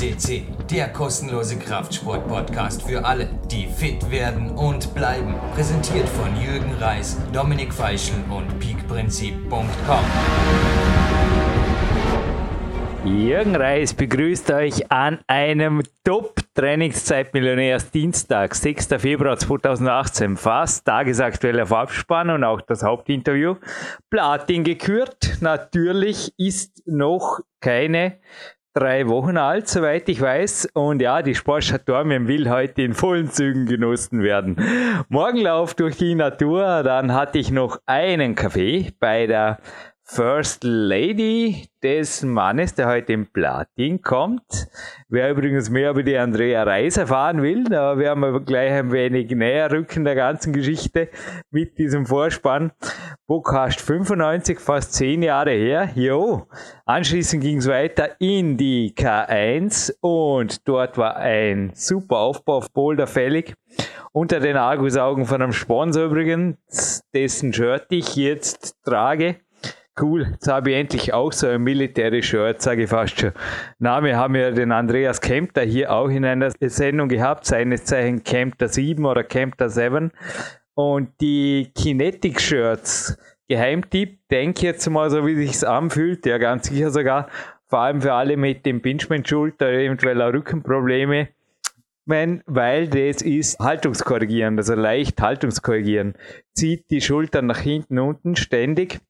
FCC, der kostenlose Kraftsport-Podcast für alle, die fit werden und bleiben. Präsentiert von Jürgen Reis, Dominik Feischl und peakprinzip.com. Jürgen Reis begrüßt euch an einem Top-Trainingszeit-Millionärs Dienstag, 6. Februar 2018. Fast tagesaktueller Farbspann und auch das Hauptinterview. Platin gekürt. Natürlich ist noch keine drei Wochen alt, soweit ich weiß. Und ja, die Sportstadt Dormien will heute in vollen Zügen genossen werden. Morgenlauf durch die Natur, dann hatte ich noch einen Kaffee bei der First Lady des Mannes, der heute im Platin kommt. Wer übrigens mehr über die Andrea Reis erfahren will, da werden wir gleich ein wenig näher rücken der ganzen Geschichte mit diesem Vorspann. Bookcast 95, fast zehn Jahre her. Jo. Anschließend ging es weiter in die K1 und dort war ein super Aufbau auf Boulder fällig. Unter den Argusaugen von einem Sponsor übrigens, dessen Shirt ich jetzt trage. Cool, jetzt habe ich endlich auch so ein Military-Shirt, sage ich fast schon. Na, wir haben ja den Andreas Kempter hier auch in einer Sendung gehabt, seines Zeichen Kempter 7 oder Kempter 7. Und die Kinetic-Shirts, Geheimtipp, denke jetzt mal so, wie sich's anfühlt, ja ganz sicher sogar, vor allem für alle mit dem Pinchment-Schulter, eventuell auch Rückenprobleme, weil das ist haltungskorrigierend, also leicht haltungskorrigierend. Zieht die Schultern nach hinten unten ständig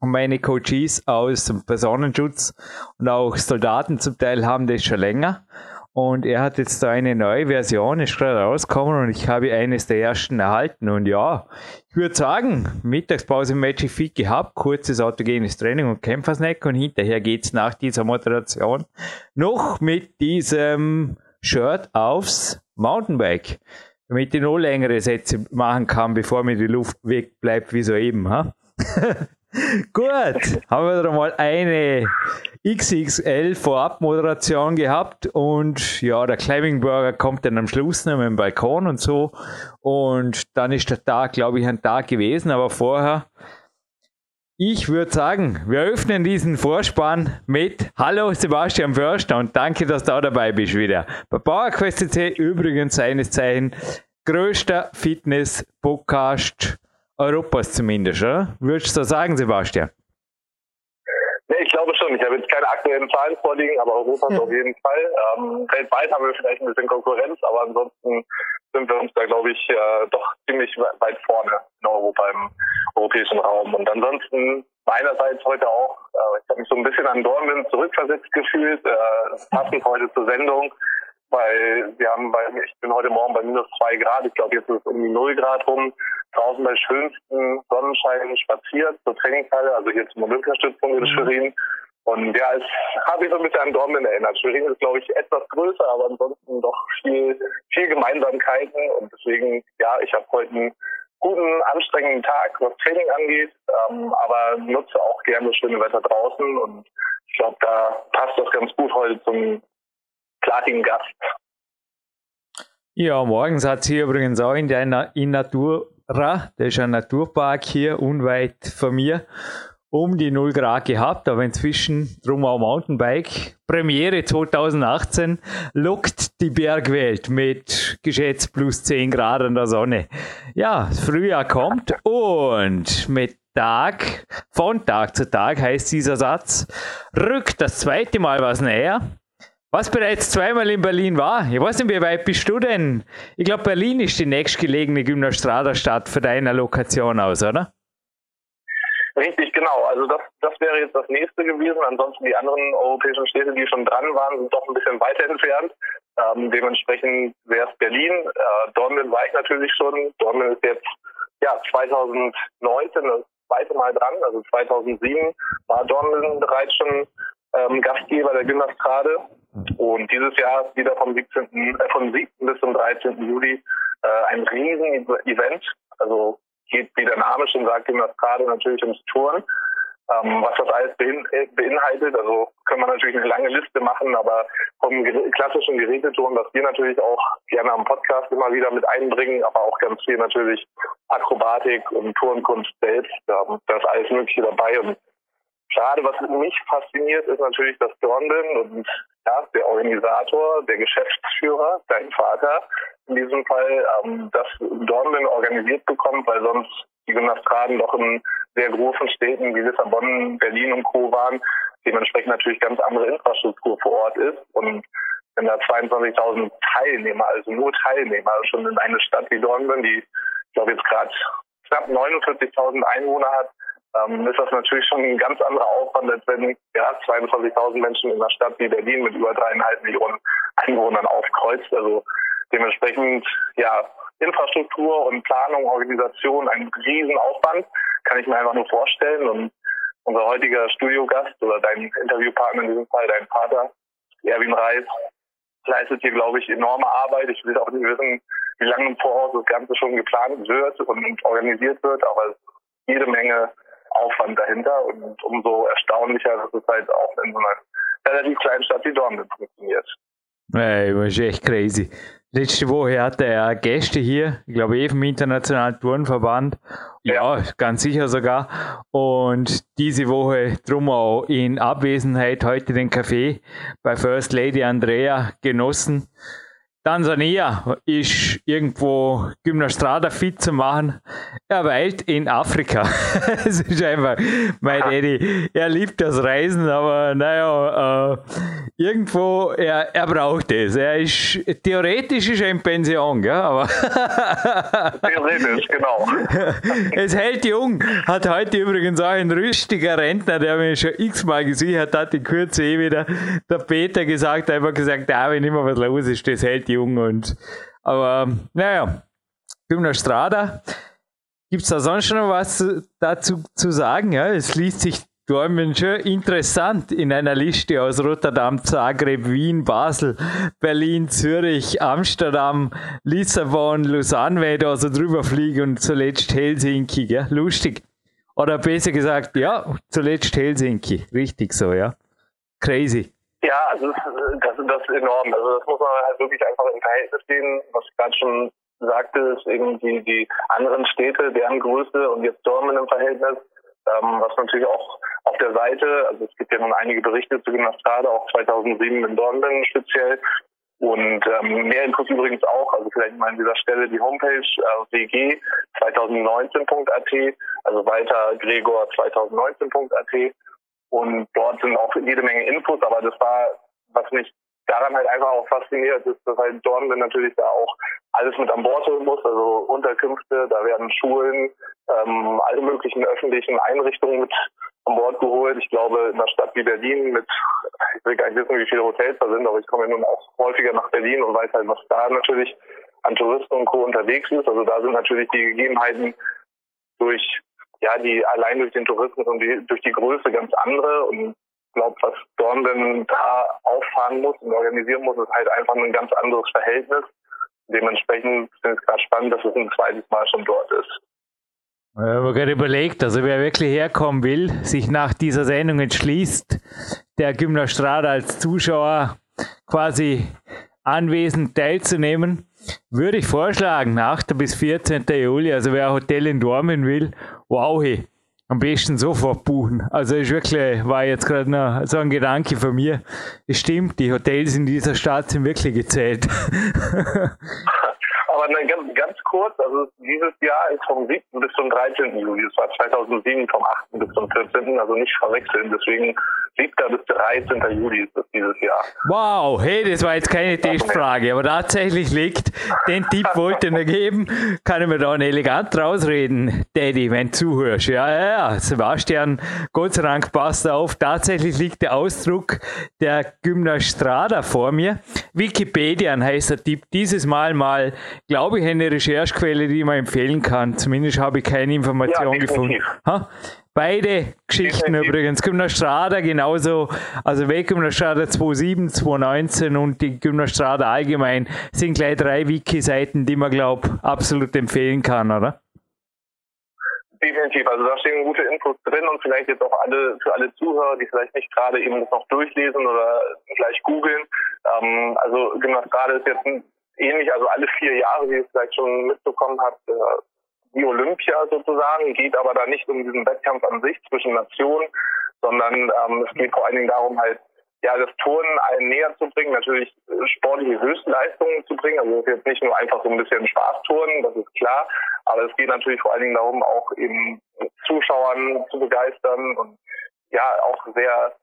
meine Coaches aus dem Personenschutz und auch Soldaten zum Teil haben das schon länger. Und er hat jetzt da eine neue Version, ist gerade rausgekommen und ich habe eines der ersten erhalten. Und ja, ich würde sagen, Mittagspause Magic Fit gehabt, kurzes autogenes Training und Kämpfersnack und hinterher geht's nach dieser Moderation noch mit diesem Shirt aufs Mountainbike, damit ich noch längere Sätze machen kann, bevor mir die Luft weg bleibt wie soeben. Ha? Gut, haben wir da mal eine XXL Vorab-Moderation gehabt und ja, der Climbing Burger kommt dann am Schluss noch mit dem Balkon und so und dann ist der Tag, glaube ich, ein Tag gewesen, aber vorher, ich würde sagen, wir öffnen diesen Vorspann mit Hallo Sebastian Förster und danke, dass du da dabei bist wieder. Bei PowerQuest CC übrigens seines Zeichen größter Fitness-Podcast Europas zumindest, oder? Würdest du so sagen, Sebastian? Nee, ich glaube schon. Ich habe jetzt keine aktuellen Zahlen vorliegen, aber Europas ja. auf jeden Fall. Ähm, weltweit haben wir vielleicht ein bisschen Konkurrenz, aber ansonsten sind wir uns da, glaube ich, äh, doch ziemlich weit vorne in Europa, im europäischen Raum. Und ansonsten meinerseits heute auch, äh, ich habe mich so ein bisschen an Dornbirn zurückversetzt gefühlt, äh, passend heute zur Sendung weil wir haben bei, ich bin heute Morgen bei minus zwei Grad, ich glaube jetzt ist es um die null Grad rum, draußen bei schönsten Sonnenschein spaziert zur Trainingshalle, also hier zum Olympiastützpunkt in mhm. Schwerin. Und ja, es habe ich so ein bisschen an Dortmund erinnert. Schwerin ist, glaube ich, etwas größer, aber ansonsten doch viel, viel Gemeinsamkeiten. Und deswegen, ja, ich habe heute einen guten, anstrengenden Tag, was Training angeht, ähm, aber nutze auch gerne das schöne Wetter draußen. Und ich glaube, da passt das ganz gut heute zum Platin-Gast. Ja, morgens hat sie übrigens auch in der in Natura, der ist ein Naturpark hier unweit von mir, um die 0 Grad gehabt, aber inzwischen drum auch Mountainbike. Premiere 2018 lockt die Bergwelt mit geschätzt plus 10 Grad an der Sonne. Ja, das Frühjahr kommt und mit Tag, von Tag zu Tag heißt dieser Satz, rückt das zweite Mal was näher was bereits zweimal in Berlin war. Ich weiß nicht, wie weit bist du denn? Ich glaube, Berlin ist die nächstgelegene Gymnastrada-Stadt für deine Lokation aus, oder? Richtig, genau. Also das, das wäre jetzt das nächste gewesen. Ansonsten die anderen europäischen Städte, die schon dran waren, sind doch ein bisschen weiter entfernt. Ähm, dementsprechend wäre es Berlin. Äh, Dortmund war ich natürlich schon. Dortmund ist jetzt ja 2019 das zweite Mal dran. Also 2007 war Dortmund bereits schon ähm, Gastgeber der Gymnastrade. Und dieses Jahr wieder vom 17. Äh, vom 7. bis zum 13. Juli äh, ein riesen Event. Also geht, wie der Name schon sagt, Gymnastrade natürlich ums Touren. Ähm, was das alles äh, beinhaltet, also können wir natürlich eine lange Liste machen, aber vom klassischen Gerätetouren, was wir natürlich auch gerne am Podcast immer wieder mit einbringen, aber auch ganz viel natürlich Akrobatik und Tourenkunst selbst, ähm, da ist alles Mögliche dabei und Gerade was mich fasziniert, ist natürlich das Dornbirn und ja, der Organisator, der Geschäftsführer, dein Vater in diesem Fall, ähm, das Dornbirn organisiert bekommt, weil sonst die Gymnastraden doch in sehr großen Städten wie Lissabon, Berlin und Co. waren, dementsprechend natürlich ganz andere Infrastruktur vor Ort ist. Und wenn da 22.000 Teilnehmer, also nur Teilnehmer, schon in eine Stadt wie Dornbirn, die, ich glaube, jetzt gerade knapp 49.000 Einwohner hat, ähm, ist das natürlich schon ein ganz anderer Aufwand, als wenn ja, 22.000 Menschen in einer Stadt wie Berlin mit über dreieinhalb Millionen Einwohnern aufkreuzt. Also dementsprechend, ja, Infrastruktur und Planung, Organisation, ein Riesenaufwand, kann ich mir einfach nur vorstellen. Und unser heutiger Studiogast oder dein Interviewpartner in diesem Fall, dein Vater, Erwin Reis, leistet hier, glaube ich, enorme Arbeit. Ich will auch nicht wissen, wie lange im Voraus das Ganze schon geplant wird und organisiert wird, aber jede Menge Aufwand dahinter und umso erstaunlicher, dass es halt auch in so einer relativ kleinen Stadt wie Dortmund funktioniert. Ey, das ist echt crazy. Letzte Woche hatte er Gäste hier, ich glaube eh vom Internationalen Turnverband. Ja, ganz sicher sogar. Und diese Woche drum auch in Abwesenheit heute den Kaffee bei First Lady Andrea genossen. Tansania ist irgendwo Gymnastrada fit zu machen. Er weilt in Afrika. Es ist einfach mein Daddy. Er liebt das Reisen, aber naja, äh, irgendwo, er, er braucht es. Er ist, theoretisch ist er in Pension, gell? aber. theoretisch, genau. es hält jung. Hat heute übrigens auch ein rüstiger Rentner, der mich schon x-mal gesehen hat, hat in Kürze eh wieder der Peter gesagt, einfach gesagt, ja, wenn immer was los ist, das hält jung und, aber, naja, Gymnastrada. Gibt es da sonst noch was dazu zu sagen? Ja, es liest sich Dortmund schon interessant in einer Liste aus Rotterdam, Zagreb, Wien, Basel, Berlin, Zürich, Amsterdam, Lissabon, Lausanne, wenn ich da so drüber fliege und zuletzt Helsinki, gell? lustig. Oder besser gesagt, ja, zuletzt Helsinki, richtig so, ja. Crazy. Ja, also das, das ist enorm. Also das muss man halt wirklich einfach im Verhältnis sehen, was ich gerade schon sagte, ist eben die, die anderen Städte, deren Größe und jetzt Dortmund im Verhältnis ähm, was natürlich auch auf der Seite, also es gibt ja nun einige Berichte zu Gymnastrade, auch 2007 in Dornbirn speziell. Und ähm, mehr Infos übrigens auch, also vielleicht mal an dieser Stelle die Homepage äh, wg2019.at, also weiter Gregor 2019.at. Und dort sind auch jede Menge Infos, aber das war, was mich daran halt einfach auch fasziniert, ist, dass halt Dornbirn natürlich da auch alles mit an Bord holen muss, also Unterkünfte, da werden Schulen, ähm, alle möglichen öffentlichen Einrichtungen mit an Bord geholt. Ich glaube, in einer Stadt wie Berlin mit, ich will gar nicht wissen, wie viele Hotels da sind, aber ich komme ja nun auch häufiger nach Berlin und weiß halt, was da natürlich an Touristen und Co. unterwegs ist. Also da sind natürlich die Gegebenheiten durch, ja, die allein durch den Tourismus und die, durch die Größe ganz andere und ich glaube, was Dornbirn da auffahren muss und organisieren muss, ist halt einfach ein ganz anderes Verhältnis. Dementsprechend finde ich es gerade spannend, dass es ein zweites Mal schon dort ist. Ich habe gerade überlegt, also wer wirklich herkommen will, sich nach dieser Sendung entschließt, der Gymnastrada als Zuschauer quasi anwesend teilzunehmen, würde ich vorschlagen, 8. bis 14. Juli, also wer Hotel in Dormen will, wow, hey, am besten sofort buchen. Also ist wirklich, war jetzt gerade noch so ein Gedanke von mir. Es stimmt, die Hotels in dieser Stadt sind wirklich gezählt. Aber ne, ganz, ganz kurz, also dieses Jahr ist vom 7. bis zum 13. Juli. Es war 2007 vom 8. bis zum 14. Also nicht verwechseln. Deswegen 7. bis 13. Juli ist das dieses Jahr. Wow, hey, das war jetzt keine Testfrage, aber tatsächlich liegt, den Tipp wollte ich mir geben, kann ich mir da elegant rausreden, Daddy, wenn du zuhörst. Ja, ja, ja, Sebastian, Gott sei Dank passt auf, tatsächlich liegt der Ausdruck der Gymnastrada vor mir. Wikipedia heißt der Tipp, dieses Mal mal glaube ich, eine Recherchequelle, die man empfehlen kann. Zumindest habe ich keine Information ja, gefunden. Ha? Beide Geschichten definitiv. übrigens. Gymnastrada genauso, also weg Gymnastrada 2007, 2019 und die Gymnastrada allgemein sind gleich drei Wiki-Seiten, die man, glaube absolut empfehlen kann, oder? Definitiv, also da stehen gute Infos drin und vielleicht jetzt auch alle für alle Zuhörer, die vielleicht nicht gerade eben das noch durchlesen oder gleich googeln. Ähm, also Gymnastrada ist jetzt ähnlich, also alle vier Jahre, wie ihr es vielleicht schon mitbekommen habt, wie Olympia sozusagen, geht aber da nicht um diesen Wettkampf an sich zwischen Nationen, sondern ähm, es geht vor allen Dingen darum, halt ja, das Turnen allen näher zu bringen, natürlich sportliche Höchstleistungen zu bringen. Also es ist jetzt nicht nur einfach so ein bisschen Spaßturnen, das ist klar, aber es geht natürlich vor allen Dingen darum, auch eben Zuschauern zu begeistern und ja, auch sehr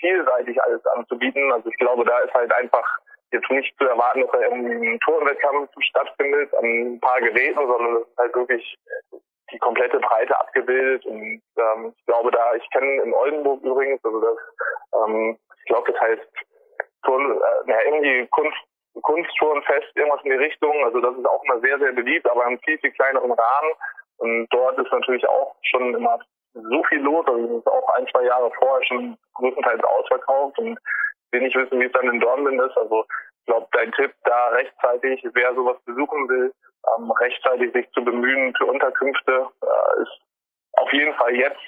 vielseitig alles anzubieten. Also ich glaube, da ist halt einfach jetzt nicht zu erwarten, dass da irgendwie ein Turnwettkampf stattfindet an ein paar Geräten, sondern es ist halt wirklich die komplette Breite abgebildet. Und ähm, ich glaube da, ich kenne in Oldenburg übrigens, also das, ähm, ich glaube, das heißt Turn, äh, ja, irgendwie Kunst, Kunstturnfest, irgendwas in die Richtung. Also das ist auch immer sehr, sehr beliebt, aber im viel, viel kleineren Rahmen. Und dort ist natürlich auch schon immer so viel los. Also das ist auch ein, zwei Jahre vorher schon größtenteils ausverkauft und will nicht wissen, wie es dann in Dortmund ist. Also ich glaube, dein Tipp da rechtzeitig, wer sowas besuchen will, ähm, rechtzeitig sich zu bemühen für Unterkünfte, äh, ist auf jeden Fall jetzt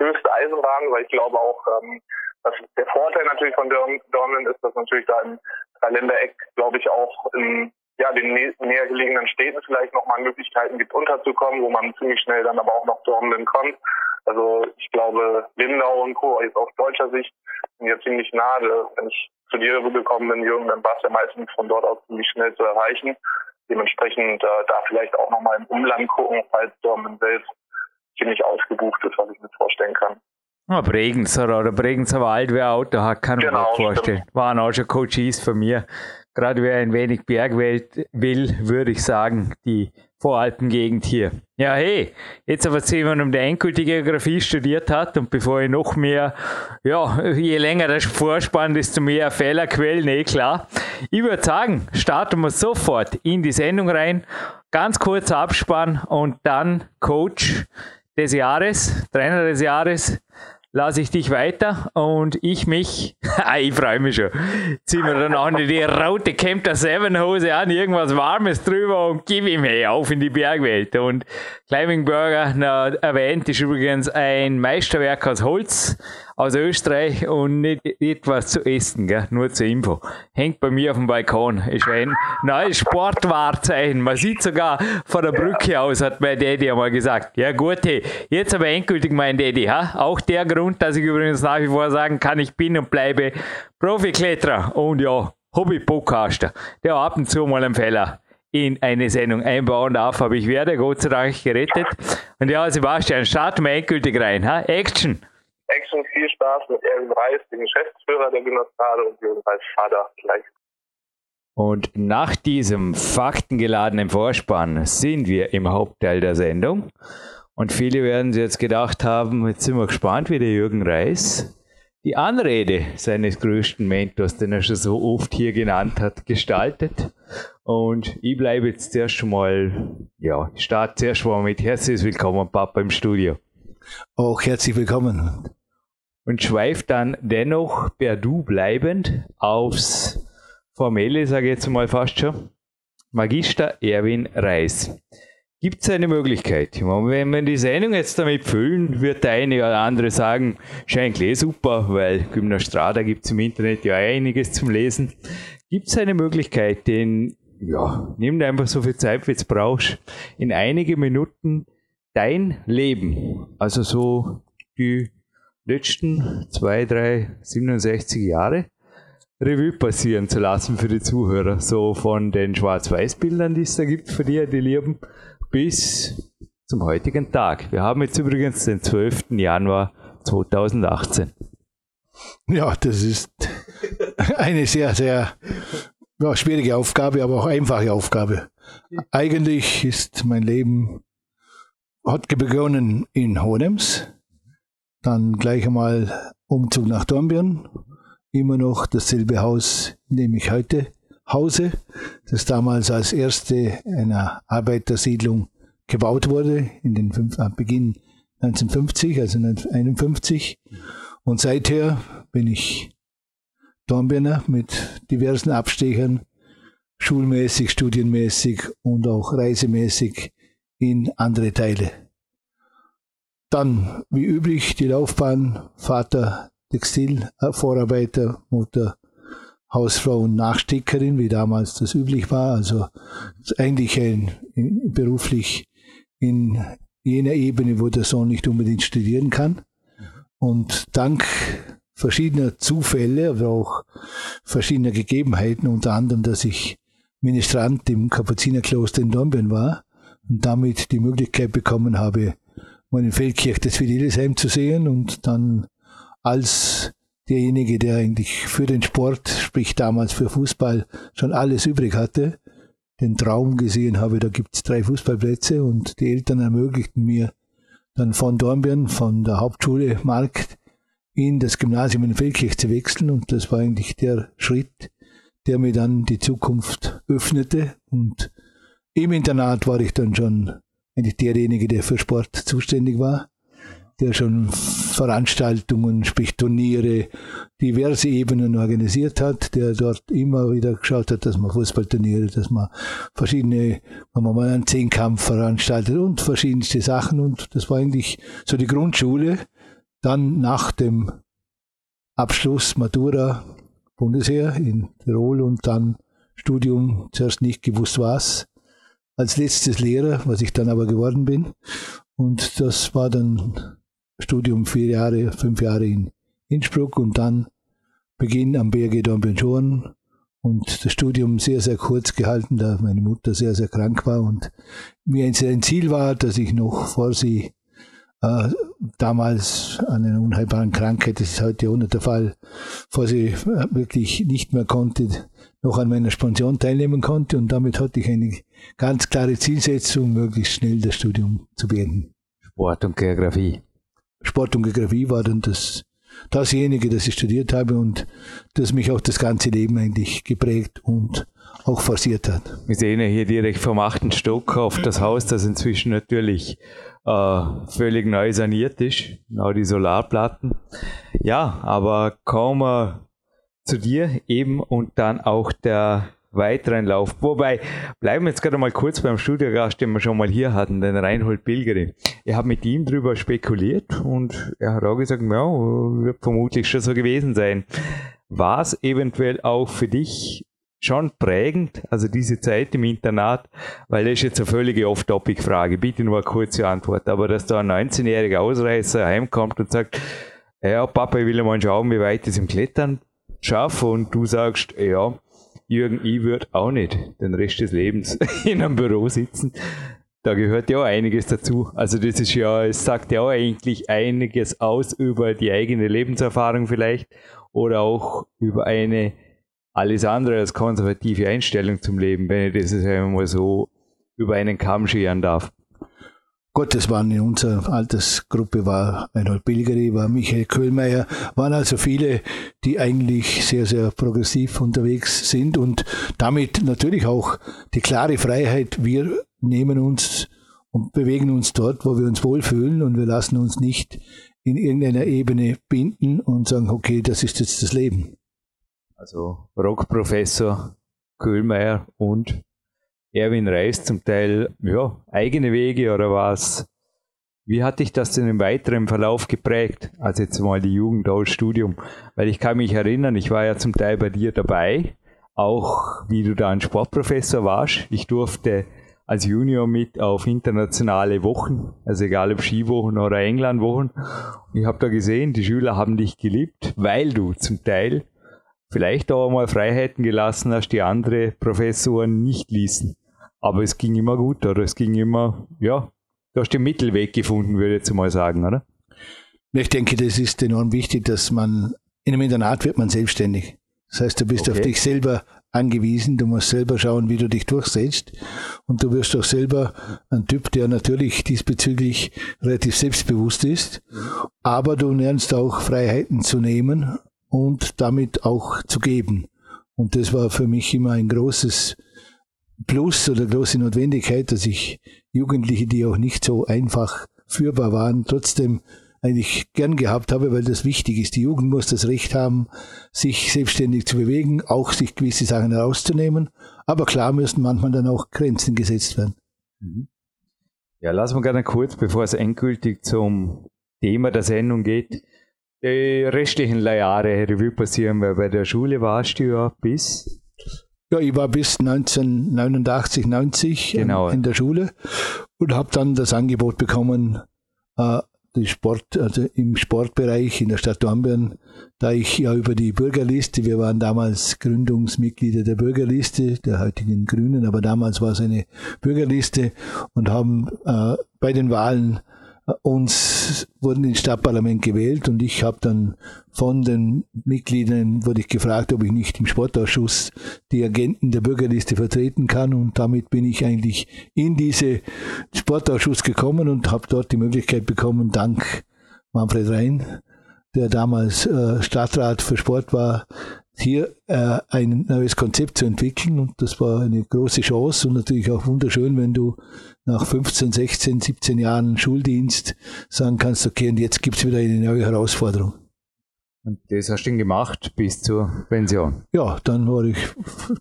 höchste Eisenbahn, weil ich glaube auch, ähm, dass der Vorteil natürlich von Dortmund ist, dass natürlich da im Dreiländereck, glaube ich, auch in ja, den nä näher gelegenen Städten vielleicht nochmal Möglichkeiten gibt, unterzukommen, wo man ziemlich schnell dann aber auch nach Dortmund kommt. Also ich glaube, Lindau und Co. jetzt aus deutscher Sicht sind ja ziemlich nahe. Wenn ich zu dir gekommen bin, Jürgen, dann war es ja meistens von dort aus ziemlich schnell zu erreichen. Dementsprechend äh, da vielleicht auch nochmal im Umland gucken, falls Dortmund selbst ziemlich ausgebucht ist, was ich mir vorstellen kann. Ja, Bregenzer oder Bregenzer Wald, wer Auto hat, kann genau, man vorstellen. Stimmt. Waren auch schon Coaches von mir. Gerade wer ein wenig Bergwelt will, würde ich sagen, die Voralpengegend hier. Ja, hey, jetzt aber wir, um die endgültige Geografie studiert hat und bevor ich noch mehr, ja, je länger der Vorspann, desto mehr Fehlerquellen, eh klar. Ich würde sagen, starten wir sofort in die Sendung rein. Ganz kurz Abspann und dann Coach des Jahres, Trainer des Jahres lasse ich dich weiter und ich mich, ich freue mich schon, ziehen wir dann auch die rote Camper 7 Hose an, irgendwas Warmes drüber und gib ihm hey, auf in die Bergwelt. Und Climbing Burger, na, erwähnt, ist übrigens ein Meisterwerk aus Holz aus Österreich und nicht etwas zu essen, gell? nur zur Info. Hängt bei mir auf dem Balkon. Ist ein neues Sportwahrzeichen. Man sieht sogar von der Brücke aus, hat mein Daddy einmal gesagt. Ja gut, hey, jetzt aber endgültig mein Daddy. Ha? Auch der Grund, dass ich übrigens nach wie vor sagen kann, ich bin und bleibe Profikletterer und ja, Hobby-Podcaster, der ab und zu mal einen Fehler in eine Sendung einbauen darf, aber ich werde Gott sei Dank gerettet. Und ja, Sebastian, starten wir endgültig rein. Ha? Action! Action, Spaß mit Erwin Reis, dem Geschäftsführer der Genossade und Jürgen Reis Vater gleich. Und nach diesem faktengeladenen Vorspann sind wir im Hauptteil der Sendung. Und viele werden sich jetzt gedacht haben, jetzt sind wir gespannt, wie der Jürgen Reis die Anrede seines größten Mentors, den er schon so oft hier genannt hat, gestaltet. Und ich bleibe jetzt zuerst mal, ja, ich starte zuerst mal mit herzlich willkommen, Papa, im Studio. Auch herzlich willkommen und schweift dann dennoch per Du bleibend aufs Formelle, sage ich jetzt mal fast schon. Magister Erwin Reis. Gibt es eine Möglichkeit? Wenn wir die Sendung jetzt damit füllen, wird der eine oder andere sagen, scheint eh super, weil Gymnastrada gibt es im Internet ja einiges zum Lesen. Gibt es eine Möglichkeit, den, ja, nimm dir einfach so viel Zeit, wie du brauchst, in einige Minuten dein Leben, also so die letzten zwei, drei, 67 Jahre Revue passieren zu lassen für die Zuhörer. So von den Schwarz-Weiß-Bildern, die es da gibt für die, die lieben, bis zum heutigen Tag. Wir haben jetzt übrigens den 12. Januar 2018. Ja, das ist eine sehr, sehr ja, schwierige Aufgabe, aber auch einfache Aufgabe. Eigentlich ist mein Leben, hat begonnen in Honems, dann gleich einmal Umzug nach Dornbirn. Immer noch dasselbe Haus, in dem ich heute hause, das damals als erste einer Arbeitersiedlung gebaut wurde, in den fünf, äh, Beginn 1950, also 1951. Und seither bin ich Dornbirner mit diversen Abstechern, schulmäßig, studienmäßig und auch reisemäßig in andere Teile dann, wie üblich, die Laufbahn, Vater Textilvorarbeiter, Mutter Hausfrau und Nachstickerin, wie damals das üblich war. Also eigentlich ein, beruflich in jener Ebene, wo der Sohn nicht unbedingt studieren kann. Und dank verschiedener Zufälle, aber auch verschiedener Gegebenheiten, unter anderem, dass ich Ministrant im Kapuzinerkloster in Dornbirn war und damit die Möglichkeit bekommen habe, meine Feldkirche des Fidelisheim zu sehen und dann als derjenige, der eigentlich für den Sport, sprich damals für Fußball, schon alles übrig hatte, den Traum gesehen habe, da gibt es drei Fußballplätze und die Eltern ermöglichten mir dann von Dornbirn, von der Hauptschule Markt, in das Gymnasium in Feldkirch zu wechseln und das war eigentlich der Schritt, der mir dann die Zukunft öffnete und im Internat war ich dann schon eigentlich derjenige, der für Sport zuständig war der schon Veranstaltungen, sprich Turniere, diverse Ebenen organisiert hat, der dort immer wieder geschaut hat, dass man Fußballturniere, dass man verschiedene, wenn man mal einen Zehnkampf veranstaltet und verschiedenste Sachen und das war eigentlich so die Grundschule. Dann nach dem Abschluss Matura Bundesheer in Tirol und dann Studium, zuerst nicht gewusst was, als letztes Lehrer, was ich dann aber geworden bin. Und das war dann Studium vier Jahre, fünf Jahre in Innsbruck und dann Beginn am BRG Dornbirn und das Studium sehr, sehr kurz gehalten, da meine Mutter sehr, sehr krank war und mir ein Ziel war, dass ich noch vor sie äh, damals an einer unheilbaren Krankheit, das ist heute nicht der Fall, vor sie äh, wirklich nicht mehr konnte, noch an meiner Spension teilnehmen konnte und damit hatte ich eine ganz klare Zielsetzung, möglichst schnell das Studium zu beenden. Sport und Geografie. Sport und Geografie war dann das, dasjenige, das ich studiert habe und das mich auch das ganze Leben eigentlich geprägt und auch forciert hat. Wir sehen ja hier direkt vom achten Stock auf das Haus, das inzwischen natürlich äh, völlig neu saniert ist, genau die Solarplatten. Ja, aber kommen wir zu dir eben und dann auch der weiteren Lauf. Wobei, bleiben wir jetzt gerade mal kurz beim Studiogast, den wir schon mal hier hatten, den Reinhold Pilgeri. Ich habe mit ihm darüber spekuliert und er hat auch gesagt, ja, wird vermutlich schon so gewesen sein. War es eventuell auch für dich schon prägend, also diese Zeit im Internat, weil das ist jetzt eine völlige Off-Topic-Frage, bitte nur eine kurze Antwort, aber dass da ein 19-jähriger Ausreißer heimkommt und sagt, ja, Papa, ich will mal schauen, wie weit es im Klettern schaffe und du sagst, ja, Jürgen, ich würde auch nicht den Rest des Lebens in einem Büro sitzen. Da gehört ja auch einiges dazu. Also das ist ja, es sagt ja auch eigentlich einiges aus über die eigene Lebenserfahrung vielleicht oder auch über eine alles andere als konservative Einstellung zum Leben, wenn ich das einmal so über einen Kamm scheren darf. Gott, das waren in unserer Altersgruppe, war Reinhold Bilgeri, war Michael Köhlmeier, waren also viele, die eigentlich sehr, sehr progressiv unterwegs sind und damit natürlich auch die klare Freiheit, wir nehmen uns und bewegen uns dort, wo wir uns wohlfühlen und wir lassen uns nicht in irgendeiner Ebene binden und sagen, okay, das ist jetzt das Leben. Also Rockprofessor Köhlmeier und Erwin Reis zum Teil ja, eigene Wege oder was? Wie hat dich das denn im weiteren Verlauf geprägt, als jetzt mal die Jugend als Studium? Weil ich kann mich erinnern, ich war ja zum Teil bei dir dabei, auch wie du da ein Sportprofessor warst. Ich durfte als Junior mit auf internationale Wochen, also egal ob Skiwochen oder Englandwochen. Ich habe da gesehen, die Schüler haben dich geliebt, weil du zum Teil vielleicht auch mal Freiheiten gelassen hast, die andere Professoren nicht ließen. Aber es ging immer gut, oder? Es ging immer, ja, du hast den Mittelweg gefunden, würde ich jetzt mal sagen, oder? Ich denke, das ist enorm wichtig, dass man, in einem Internat wird man selbstständig. Das heißt, du bist okay. auf dich selber angewiesen, du musst selber schauen, wie du dich durchsetzt. Und du wirst auch selber ein Typ, der natürlich diesbezüglich relativ selbstbewusst ist, aber du lernst auch Freiheiten zu nehmen und damit auch zu geben. Und das war für mich immer ein großes Plus oder große Notwendigkeit, dass ich Jugendliche, die auch nicht so einfach führbar waren, trotzdem eigentlich gern gehabt habe, weil das wichtig ist. Die Jugend muss das Recht haben, sich selbstständig zu bewegen, auch sich gewisse Sachen herauszunehmen. Aber klar müssen manchmal dann auch Grenzen gesetzt werden. Mhm. Ja, lassen wir gerne kurz, bevor es endgültig zum Thema der Sendung geht, die restlichen Jahre Revue passieren, weil bei der Schule warst du ja bis ja, ich war bis 1989, 90 genau. in der Schule und habe dann das Angebot bekommen, äh, die Sport, also im Sportbereich in der Stadt Dornbirn, da ich ja über die Bürgerliste, wir waren damals Gründungsmitglieder der Bürgerliste, der heutigen Grünen, aber damals war es eine Bürgerliste und haben äh, bei den Wahlen uns wurden ins Stadtparlament gewählt und ich habe dann von den Mitgliedern wurde ich gefragt, ob ich nicht im Sportausschuss die Agenten der Bürgerliste vertreten kann und damit bin ich eigentlich in diese Sportausschuss gekommen und habe dort die Möglichkeit bekommen, dank Manfred Rhein, der damals äh, Stadtrat für Sport war, hier äh, ein neues Konzept zu entwickeln und das war eine große Chance und natürlich auch wunderschön, wenn du nach 15, 16, 17 Jahren Schuldienst sagen kannst, okay, und jetzt gibt es wieder eine neue Herausforderung. Und das hast du dann gemacht bis zur Pension? Ja, dann war ich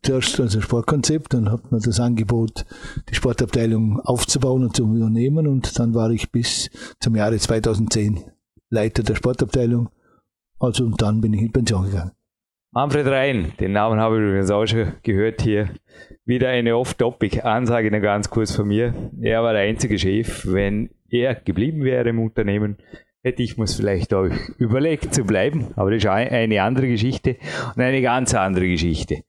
zuerst als Sportkonzept, dann hat man das Angebot, die Sportabteilung aufzubauen und zu übernehmen und dann war ich bis zum Jahre 2010 Leiter der Sportabteilung. Also und dann bin ich in Pension gegangen. Manfred Rhein, den Namen habe ich übrigens auch schon gehört hier. Wieder eine Off-Topic-Ansage noch ganz kurz von mir. Er war der einzige Chef. Wenn er geblieben wäre im Unternehmen, hätte ich mir vielleicht auch überlegt zu bleiben. Aber das ist eine andere Geschichte und eine ganz andere Geschichte.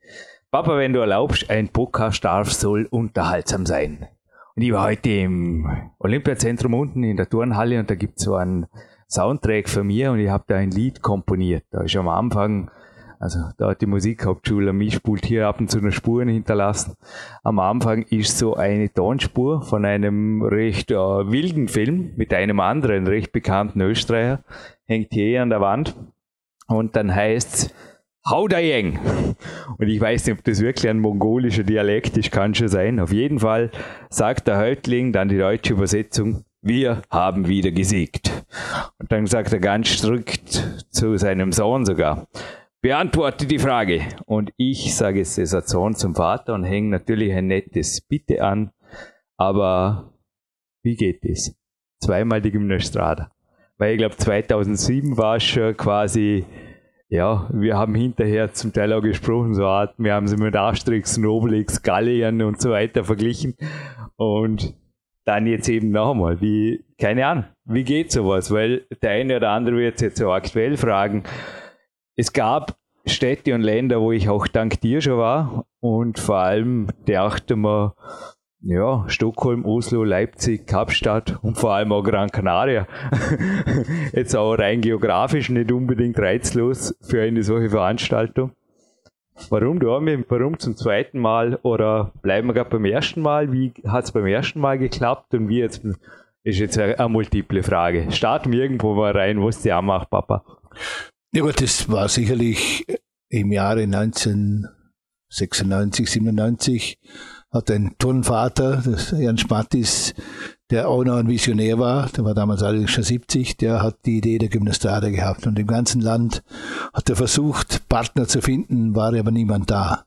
Papa, wenn du erlaubst, ein Podcast darf, soll unterhaltsam sein. Und ich war heute im Olympiazentrum unten in der Turnhalle und da gibt es so einen Soundtrack von mir und ich habe da ein Lied komponiert. Da ist am Anfang also da hat die Musikhauptschule mich spult hier ab und zu noch Spuren hinterlassen. Am Anfang ist so eine Tonspur von einem recht äh, wilden Film mit einem anderen recht bekannten Österreicher, hängt hier an der Wand. Und dann heißt's Haudayeng. Und ich weiß nicht, ob das wirklich ein mongolischer Dialekt ist, kann schon sein. Auf jeden Fall sagt der Häuptling dann die deutsche Übersetzung, wir haben wieder gesiegt. Und dann sagt er ganz strikt zu seinem Sohn sogar, beantworte die Frage. Und ich sage Sohn zum Vater und hänge natürlich ein nettes Bitte an. Aber wie geht es? Zweimal die Gymnastrada. Weil ich glaube, 2007 war es schon quasi, ja, wir haben hinterher zum Teil auch gesprochen, so Art, wir haben sie mit Asterix, Obelix, Galliern und so weiter verglichen. Und dann jetzt eben nochmal, wie, keine Ahnung, wie geht sowas? Weil der eine oder andere wird jetzt so aktuell fragen, es gab Städte und Länder, wo ich auch dank dir schon war und vor allem dachte man, ja, Stockholm, Oslo, Leipzig, Kapstadt und vor allem auch Gran Canaria. Jetzt auch rein geografisch nicht unbedingt reizlos für eine solche Veranstaltung. Warum Dormi? Warum zum zweiten Mal? Oder bleiben wir gerade beim ersten Mal? Wie hat es beim ersten Mal geklappt und wie jetzt? Ist jetzt eine, multiple Frage. Starten wir irgendwo mal rein, wo es dir anmacht, Papa. Ja gut, das war sicherlich im Jahre 1996, 97 hat ein Turnvater, Jan Schmattis, der auch noch ein Visionär war, der war damals allerdings schon 70, der hat die Idee der Gymnastrade gehabt und im ganzen Land hat er versucht, Partner zu finden, war aber niemand da.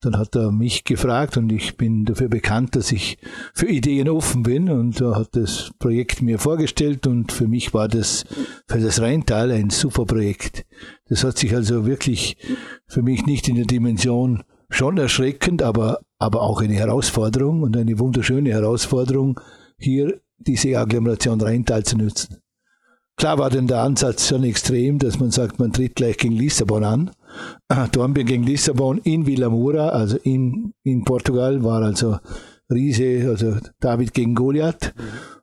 Dann hat er mich gefragt und ich bin dafür bekannt, dass ich für Ideen offen bin und er hat das Projekt mir vorgestellt und für mich war das für das Rheintal ein super Projekt. Das hat sich also wirklich für mich nicht in der Dimension schon erschreckend, aber, aber auch eine Herausforderung und eine wunderschöne Herausforderung, hier diese Agglomeration Rheintal zu nutzen. Klar war denn der Ansatz schon extrem, dass man sagt, man tritt gleich gegen Lissabon an. Dornbirn gegen Lissabon in Villa Moura, also in, in Portugal, war also Riese, also David gegen Goliath,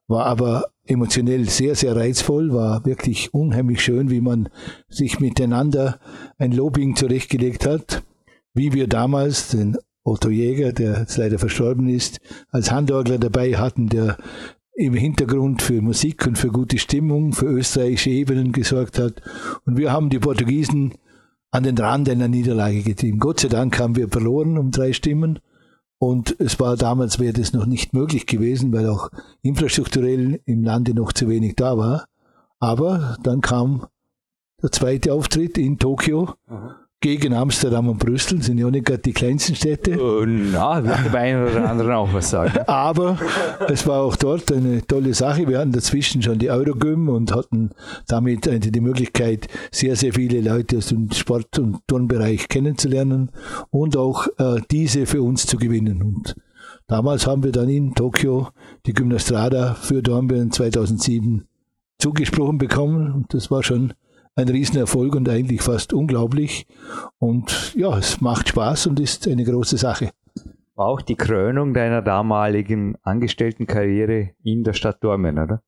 war aber emotionell sehr, sehr reizvoll, war wirklich unheimlich schön, wie man sich miteinander ein Lobbying zurechtgelegt hat, wie wir damals den Otto Jäger, der jetzt leider verstorben ist, als Handorgler dabei hatten, der im Hintergrund für Musik und für gute Stimmung, für österreichische Ebenen gesorgt hat. Und wir haben die Portugiesen an den Rand einer Niederlage getrieben. Gott sei Dank haben wir verloren um drei Stimmen. Und es war damals, wäre das noch nicht möglich gewesen, weil auch infrastrukturell im Lande noch zu wenig da war. Aber dann kam der zweite Auftritt in Tokio. Aha gegen Amsterdam und Brüssel, sind ja nicht gerade die kleinsten Städte. Oh, na, wird dem einen oder anderen auch was sagen. Aber es war auch dort eine tolle Sache. Wir hatten dazwischen schon die Eurogym und hatten damit die Möglichkeit, sehr, sehr viele Leute aus dem Sport- und Turnbereich kennenzulernen und auch äh, diese für uns zu gewinnen. Und damals haben wir dann in Tokio die Gymnastrada für Dornbirn 2007 zugesprochen bekommen. Und das war schon ein Riesenerfolg und eigentlich fast unglaublich. Und ja, es macht Spaß und ist eine große Sache. War auch die Krönung deiner damaligen Angestelltenkarriere in der Stadt Dormen, oder?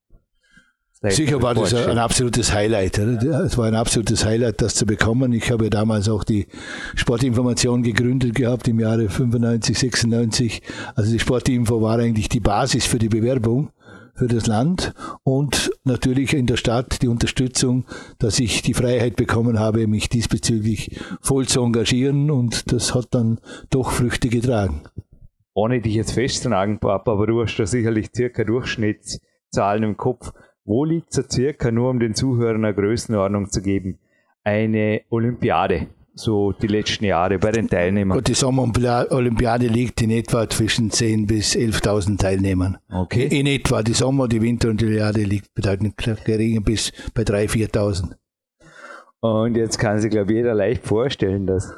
Sicher war das ein absolutes Highlight. Es war ein absolutes Highlight, das zu bekommen. Ich habe damals auch die Sportinformation gegründet gehabt im Jahre 95, 96. Also die Sportinfo war eigentlich die Basis für die Bewerbung für das Land und natürlich in der Stadt die Unterstützung, dass ich die Freiheit bekommen habe, mich diesbezüglich voll zu engagieren und das hat dann doch Früchte getragen. Ohne dich jetzt festzunagen, Papa, aber du hast da sicherlich circa Durchschnittszahlen im Kopf. Wo liegt so circa, nur um den Zuhörern eine Größenordnung zu geben, eine Olympiade? So die letzten Jahre bei den Teilnehmern? Gut, die Sommerolympiade liegt in etwa zwischen 10.000 bis 11.000 Teilnehmern. Okay. In etwa. Die Sommer-, die Winterolympiade liegt bedeutend geringer bis bei 3.000, 4.000. Und jetzt kann sich, glaube ich, jeder leicht vorstellen, dass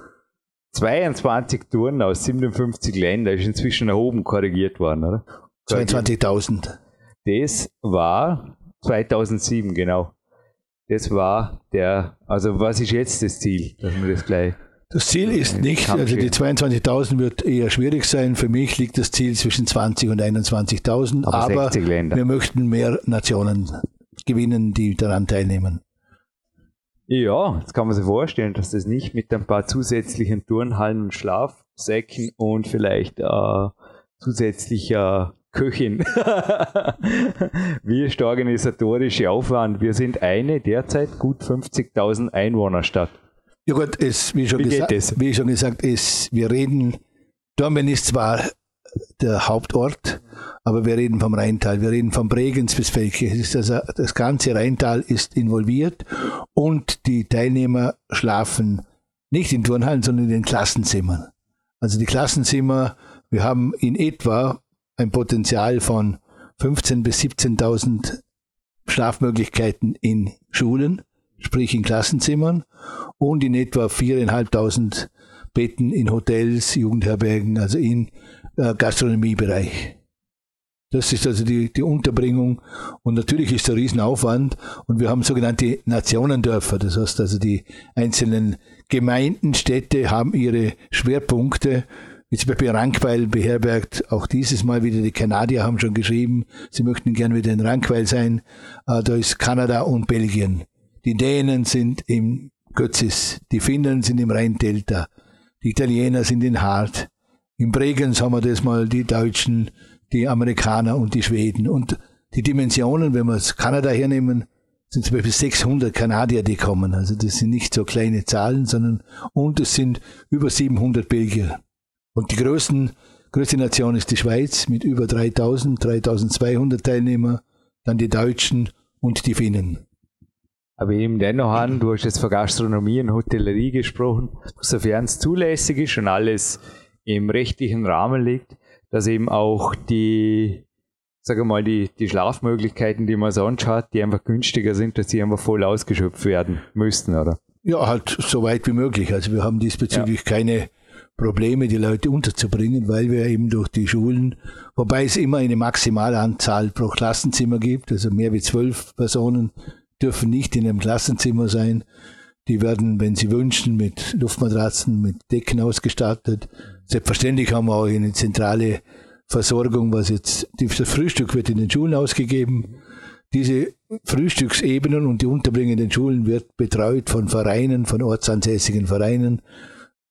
22 Touren aus 57 Ländern ist inzwischen nach oben korrigiert worden, oder? 22.000. Das war 2007, genau. Das war der, also was ist jetzt das Ziel, dass wir das gleich. Das Ziel ist nicht, also die 22.000 wird eher schwierig sein. Für mich liegt das Ziel zwischen 20 und 21.000. Aber, aber wir möchten mehr Nationen gewinnen, die daran teilnehmen. Ja, jetzt kann man sich vorstellen, dass das nicht mit ein paar zusätzlichen Turnhallen und Schlafsäcken und vielleicht äh, zusätzlicher Köchin. Wie ist der organisatorische Aufwand? Wir sind eine derzeit gut 50.000 Einwohnerstadt. Ja gut, es, wie, schon wie, gesagt, wie schon gesagt, es, wir reden, Dormen ist zwar der Hauptort, aber wir reden vom Rheintal, wir reden vom Bregenz bis Felke. Also, das ganze Rheintal ist involviert und die Teilnehmer schlafen nicht in Turnhallen, sondern in den Klassenzimmern. Also die Klassenzimmer, wir haben in etwa ein Potenzial von 15.000 bis 17.000 Schlafmöglichkeiten in Schulen, sprich in Klassenzimmern und in etwa 4.500 Betten in Hotels, Jugendherbergen, also im äh, Gastronomiebereich. Das ist also die, die Unterbringung. Und natürlich ist der Riesenaufwand. Und wir haben sogenannte Nationendörfer. Das heißt also, die einzelnen Gemeinden, Städte haben ihre Schwerpunkte Jetzt bei Rankweil beherbergt auch dieses Mal wieder die Kanadier haben schon geschrieben, sie möchten gern wieder in Rankweil sein. Äh, da ist Kanada und Belgien. Die Dänen sind im Götzis, die Finnen sind im Rheindelta, die Italiener sind in Hart. Im Bregenz haben wir das mal die Deutschen, die Amerikaner und die Schweden. Und die Dimensionen, wenn wir Kanada hernehmen, sind zum Beispiel 600 Kanadier, die kommen. Also das sind nicht so kleine Zahlen, sondern und es sind über 700 Belgier. Und die größten, größte Nation ist die Schweiz mit über 3000, 3200 Teilnehmer, dann die Deutschen und die Finnen. Aber eben dennoch an, du hast jetzt von Gastronomie und Hotellerie gesprochen, sofern es zulässig ist und alles im rechtlichen Rahmen liegt, dass eben auch die, sage mal, die, die Schlafmöglichkeiten, die man sonst hat, die einfach günstiger sind, dass die einfach voll ausgeschöpft werden müssten, oder? Ja, halt so weit wie möglich. Also wir haben diesbezüglich ja. keine Probleme, die Leute unterzubringen, weil wir eben durch die Schulen, wobei es immer eine Maximalanzahl pro Klassenzimmer gibt, also mehr wie zwölf Personen dürfen nicht in einem Klassenzimmer sein. Die werden, wenn sie wünschen, mit Luftmatratzen, mit Decken ausgestattet. Selbstverständlich haben wir auch eine zentrale Versorgung, was jetzt, das Frühstück wird in den Schulen ausgegeben. Diese Frühstücksebenen und die Unterbringung in den Schulen wird betreut von Vereinen, von ortsansässigen Vereinen.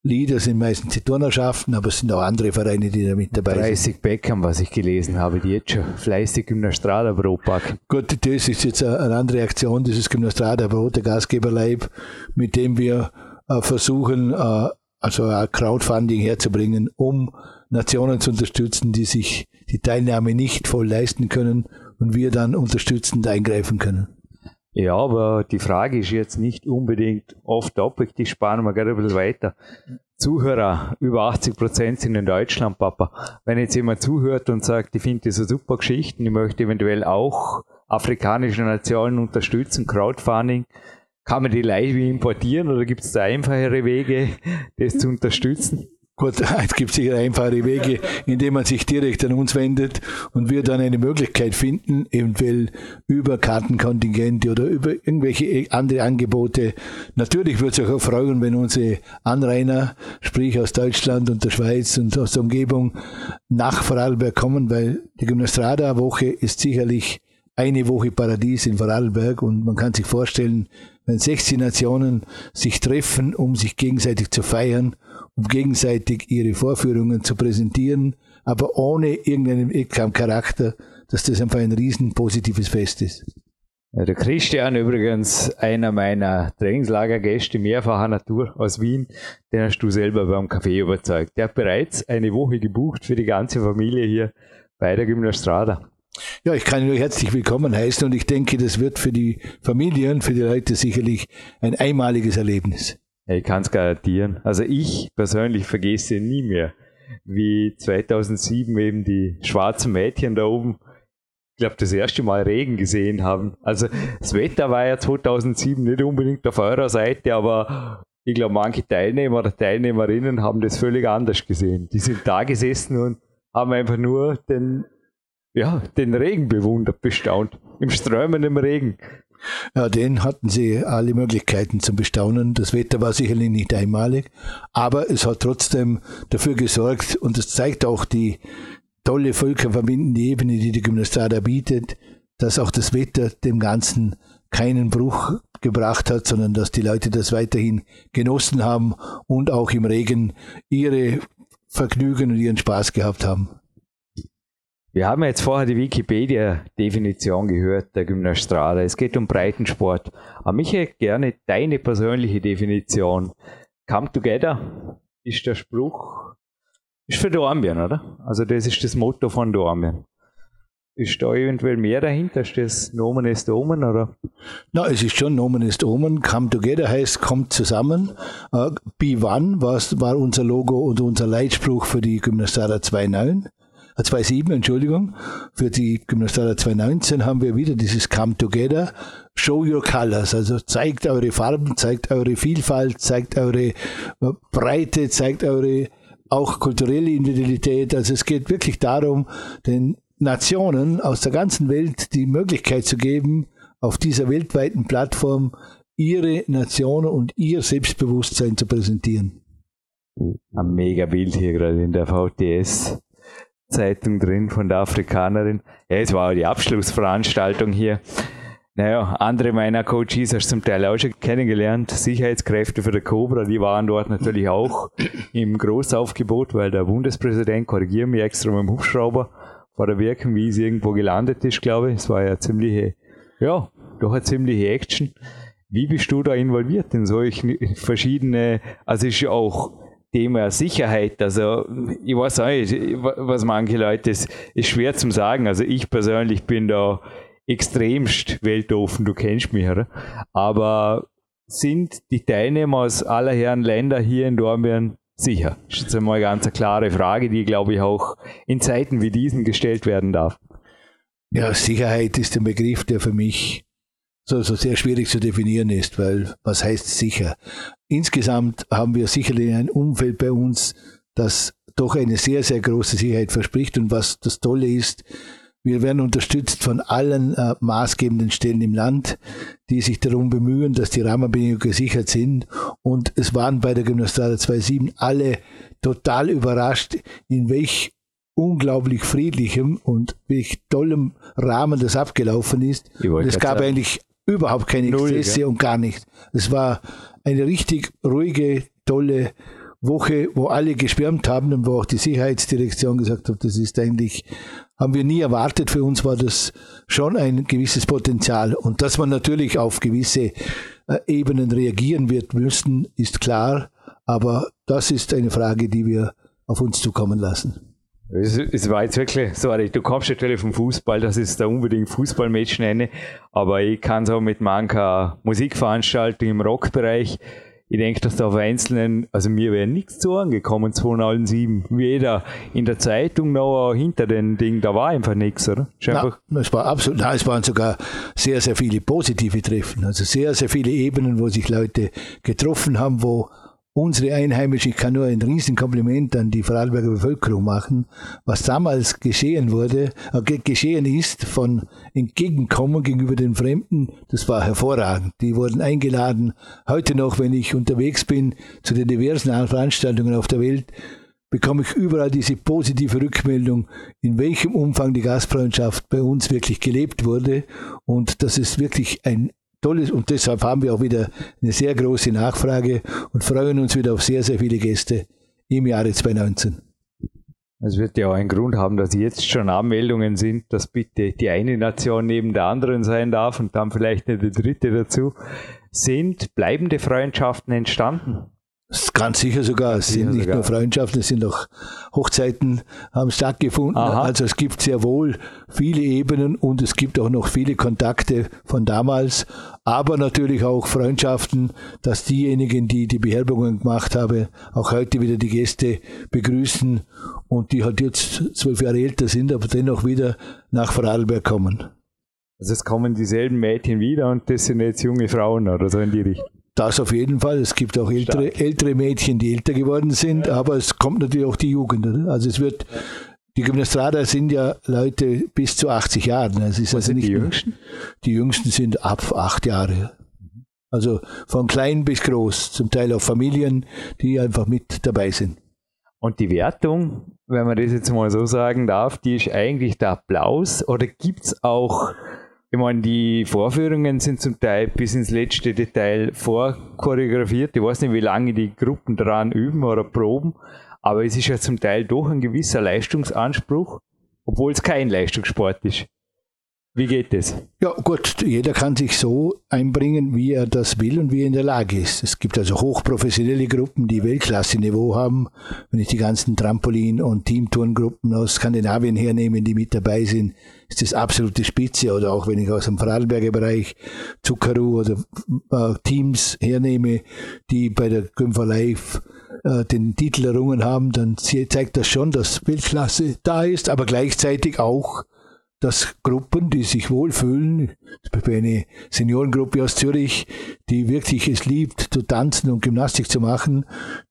Lieder sind meistens die Turnerschaften, aber es sind auch andere Vereine, die da mit dabei 30 sind. 30 Beckham, was ich gelesen habe, die jetzt schon fleißig Gymnastrada Brot packen. Gut, das ist jetzt eine andere Aktion, dieses Gymnastrada Brot, der Gastgeberleib, mit dem wir äh, versuchen, äh, also ein Crowdfunding herzubringen, um Nationen zu unterstützen, die sich die Teilnahme nicht voll leisten können und wir dann unterstützend eingreifen können. Ja, aber die Frage ist jetzt nicht unbedingt oft topic, die sparen wir gerade ein bisschen weiter. Zuhörer, über 80 Prozent sind in Deutschland, Papa. Wenn jetzt jemand zuhört und sagt, ich finde diese super Geschichten, ich möchte eventuell auch afrikanische Nationen unterstützen, Crowdfunding, kann man die live importieren oder gibt es da einfachere Wege, das zu unterstützen? Gut, es gibt sicher einfache Wege, indem man sich direkt an uns wendet und wir dann eine Möglichkeit finden, eventuell über Kartenkontingente oder über irgendwelche andere Angebote. Natürlich würde es auch freuen, wenn unsere Anrainer, sprich aus Deutschland und der Schweiz und aus der Umgebung, nach Vorarlberg kommen, weil die Gymnastrada-Woche ist sicherlich eine Woche Paradies in Vorarlberg und man kann sich vorstellen, wenn 16 Nationen sich treffen, um sich gegenseitig zu feiern gegenseitig ihre Vorführungen zu präsentieren, aber ohne irgendeinen Charakter, dass das einfach ein riesen positives Fest ist. Der Christian übrigens, einer meiner Trainingslagergäste mehrfacher Natur aus Wien, den hast du selber beim Café überzeugt. Der hat bereits eine Woche gebucht für die ganze Familie hier bei der Gymnastrada. Ja, ich kann nur herzlich willkommen heißen und ich denke, das wird für die Familien, für die Leute sicherlich ein einmaliges Erlebnis. Ich kann es garantieren. Also ich persönlich vergesse nie mehr, wie 2007 eben die schwarzen Mädchen da oben, ich glaube, das erste Mal Regen gesehen haben. Also das Wetter war ja 2007 nicht unbedingt auf eurer Seite, aber ich glaube, manche Teilnehmer oder Teilnehmerinnen haben das völlig anders gesehen. Die sind da gesessen und haben einfach nur den, ja, den Regen bewundert, bestaunt. Im strömenden Regen. Ja, den hatten sie alle Möglichkeiten zum Bestaunen. Das Wetter war sicherlich nicht einmalig, aber es hat trotzdem dafür gesorgt und es zeigt auch die tolle völkerverbindende Ebene, die die Gymnastada bietet, dass auch das Wetter dem Ganzen keinen Bruch gebracht hat, sondern dass die Leute das weiterhin genossen haben und auch im Regen ihre Vergnügen und ihren Spaß gehabt haben. Wir haben jetzt vorher die Wikipedia-Definition gehört der Gymnastrada. Es geht um Breitensport. Aber mich hätte gerne deine persönliche Definition. Come together ist der Spruch, ist für Dornbirn, oder? Also das ist das Motto von Dornbirn. Ist da eventuell mehr dahinter? Ist das Nomen ist Omen, oder? Na, es ist schon Nomen ist Omen. Come together heißt kommt zusammen. Uh, Be One war unser Logo und unser Leitspruch für die Gymnastrada 2.9. 2007, Entschuldigung, für die Gymnastada 2019 haben wir wieder dieses Come Together, Show Your Colors, also zeigt eure Farben, zeigt eure Vielfalt, zeigt eure Breite, zeigt eure auch kulturelle Individualität. Also es geht wirklich darum, den Nationen aus der ganzen Welt die Möglichkeit zu geben, auf dieser weltweiten Plattform ihre Nation und ihr Selbstbewusstsein zu präsentieren. Ein mega Bild hier gerade in der VTS. Zeitung drin von der Afrikanerin. Ja, es war die Abschlussveranstaltung hier. Naja, andere meiner Coaches hast du zum Teil auch schon kennengelernt. Sicherheitskräfte für der Cobra, die waren dort natürlich auch im Großaufgebot, weil der Bundespräsident, korrigiert mich extra mit dem Hubschrauber, vor der Wirkung, wie es irgendwo gelandet ist, glaube ich. Es war ja ziemliche, ja, doch eine ziemliche Action. Wie bist du da involviert in solchen verschiedene, also ist ja auch Thema Sicherheit. Also ich weiß auch nicht, was manche Leute, ist, ist schwer zu sagen. Also ich persönlich bin da extremst weltoffen, du kennst mich, oder? Aber sind die Teilnehmer aus aller Herren Länder hier in Dornbirn sicher? Das ist jetzt einmal eine ganz klare Frage, die, glaube ich, auch in Zeiten wie diesen gestellt werden darf. Ja, Sicherheit ist ein Begriff, der für mich so, so sehr schwierig zu definieren ist, weil was heißt sicher? Insgesamt haben wir sicherlich ein Umfeld bei uns, das doch eine sehr, sehr große Sicherheit verspricht. Und was das Tolle ist, wir werden unterstützt von allen äh, maßgebenden Stellen im Land, die sich darum bemühen, dass die Rahmenbedingungen gesichert sind. Und es waren bei der Gymnastada 2.7 alle total überrascht, in welch unglaublich friedlichem und welch tollem Rahmen das abgelaufen ist. Es gab sagen. eigentlich überhaupt keine Exzesse Null, und gar nichts. Es war eine richtig ruhige, tolle Woche, wo alle geschwärmt haben und wo auch die Sicherheitsdirektion gesagt hat, das ist eigentlich, haben wir nie erwartet. Für uns war das schon ein gewisses Potenzial. Und dass man natürlich auf gewisse äh, Ebenen reagieren wird müssen, ist klar. Aber das ist eine Frage, die wir auf uns zukommen lassen. Es, es, war jetzt wirklich, sorry, du kommst natürlich vom Fußball, das ist da unbedingt Fußballmatch nenne, aber ich kann so mit mancher Musikveranstaltung im Rockbereich, ich denke, dass da auf einzelnen, also mir wäre nichts zu angekommen, 2007. Weder in der Zeitung noch hinter den Dingen, da war einfach nichts, oder? Na, es war absolut, nein, es waren sogar sehr, sehr viele positive Treffen, also sehr, sehr viele Ebenen, wo sich Leute getroffen haben, wo unsere Einheimischen, ich kann nur ein Riesenkompliment an die Vorarlberger Bevölkerung machen, was damals geschehen wurde, äh, geschehen ist von Entgegenkommen gegenüber den Fremden, das war hervorragend. Die wurden eingeladen. Heute noch, wenn ich unterwegs bin zu den diversen Veranstaltungen auf der Welt, bekomme ich überall diese positive Rückmeldung, in welchem Umfang die Gastfreundschaft bei uns wirklich gelebt wurde und dass es wirklich ein tolles und deshalb haben wir auch wieder eine sehr große Nachfrage und freuen uns wieder auf sehr, sehr viele Gäste im Jahre 2019. Es wird ja auch einen Grund haben, dass jetzt schon Anmeldungen sind, dass bitte die eine Nation neben der anderen sein darf und dann vielleicht eine dritte dazu. Sind bleibende Freundschaften entstanden? Ganz sicher sogar. Es sind nicht sogar. nur Freundschaften, es sind auch Hochzeiten haben stattgefunden. Aha. Also es gibt sehr wohl viele Ebenen und es gibt auch noch viele Kontakte von damals, aber natürlich auch Freundschaften, dass diejenigen, die die Beherbergungen gemacht haben, auch heute wieder die Gäste begrüßen und die halt jetzt zwölf Jahre älter sind, aber dennoch wieder nach Vorarlberg kommen. Also es kommen dieselben Mädchen wieder und das sind jetzt junge Frauen oder so in die Richtung. Das auf jeden Fall. Es gibt auch ältere, ältere Mädchen, die älter geworden sind, ja. aber es kommt natürlich auch die Jugend. Oder? Also es wird, die Gymnastrader sind ja Leute bis zu 80 Jahren. Es ist Was also nicht die Jüngsten? Die Jüngsten sind ab acht Jahre. Also von klein bis groß, zum Teil auch Familien, die einfach mit dabei sind. Und die Wertung, wenn man das jetzt mal so sagen darf, die ist eigentlich der Applaus oder gibt es auch ich meine, die Vorführungen sind zum Teil bis ins letzte Detail vorchoreografiert. Ich weiß nicht, wie lange die Gruppen daran üben oder proben, aber es ist ja zum Teil doch ein gewisser Leistungsanspruch, obwohl es kein Leistungssport ist. Wie geht das? Ja, gut, jeder kann sich so einbringen, wie er das will und wie er in der Lage ist. Es gibt also hochprofessionelle Gruppen, die Weltklasse-Niveau haben. Wenn ich die ganzen Trampolin- und Teamturngruppen aus Skandinavien hernehme, die mit dabei sind, ist das absolute Spitze. Oder auch wenn ich aus dem Vorarlberger Bereich Zuckeru oder äh, Teams hernehme, die bei der Gümpfer Live äh, den Titel errungen haben, dann zeigt das schon, dass Weltklasse da ist, aber gleichzeitig auch dass Gruppen, die sich wohlfühlen, eine Seniorengruppe aus Zürich, die wirklich es liebt, zu tanzen und Gymnastik zu machen,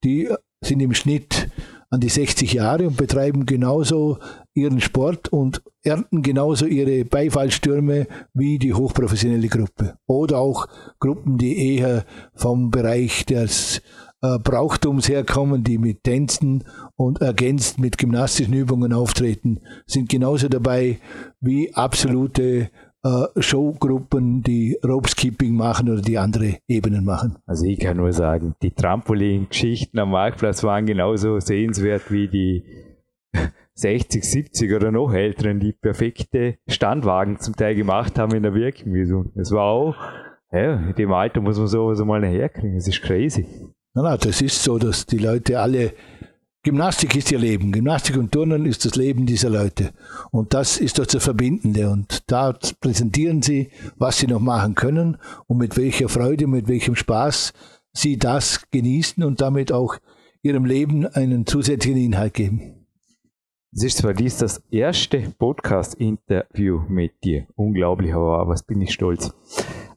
die sind im Schnitt an die 60 Jahre und betreiben genauso ihren Sport und ernten genauso ihre Beifallstürme wie die hochprofessionelle Gruppe. Oder auch Gruppen, die eher vom Bereich des äh, Brauchtums herkommen, die mit Tänzen und ergänzt mit gymnastischen Übungen auftreten, sind genauso dabei wie absolute äh, Showgruppen, die Ropeskipping machen oder die andere Ebenen machen. Also ich kann nur sagen, die Trampolin-Geschichten am Marktplatz waren genauso sehenswert wie die 60, 70 oder noch älteren, die perfekte Standwagen zum Teil gemacht haben in der Wirkung. Es war auch, ja, in dem Alter muss man sowas mal herkriegen, das ist crazy. Na, na, das ist so, dass die Leute alle Gymnastik ist ihr Leben. Gymnastik und Turnen ist das Leben dieser Leute. Und das ist das Verbindende. Und da präsentieren sie, was sie noch machen können und mit welcher Freude, mit welchem Spaß sie das genießen und damit auch ihrem Leben einen zusätzlichen Inhalt geben. Es ist zwar dies das erste Podcast-Interview mit dir. Unglaublich, aber was bin ich stolz.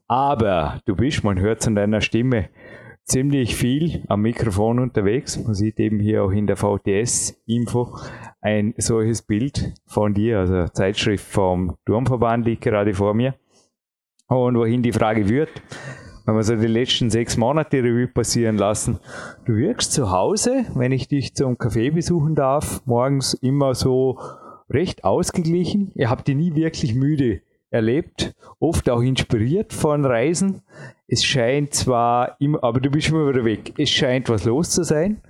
Aber du bist, man hört es an deiner Stimme, ziemlich viel am Mikrofon unterwegs. Man sieht eben hier auch in der VTS-Info ein solches Bild von dir, also Zeitschrift vom Turmverband liegt gerade vor mir. Und wohin die Frage wird, wenn wir so die letzten sechs Monate Revue passieren lassen, du wirkst zu Hause, wenn ich dich zum Café besuchen darf, morgens immer so recht ausgeglichen. Ihr habt dich nie wirklich müde erlebt, oft auch inspiriert von Reisen. Es scheint zwar immer, aber du bist immer wieder weg. Es scheint was los zu sein,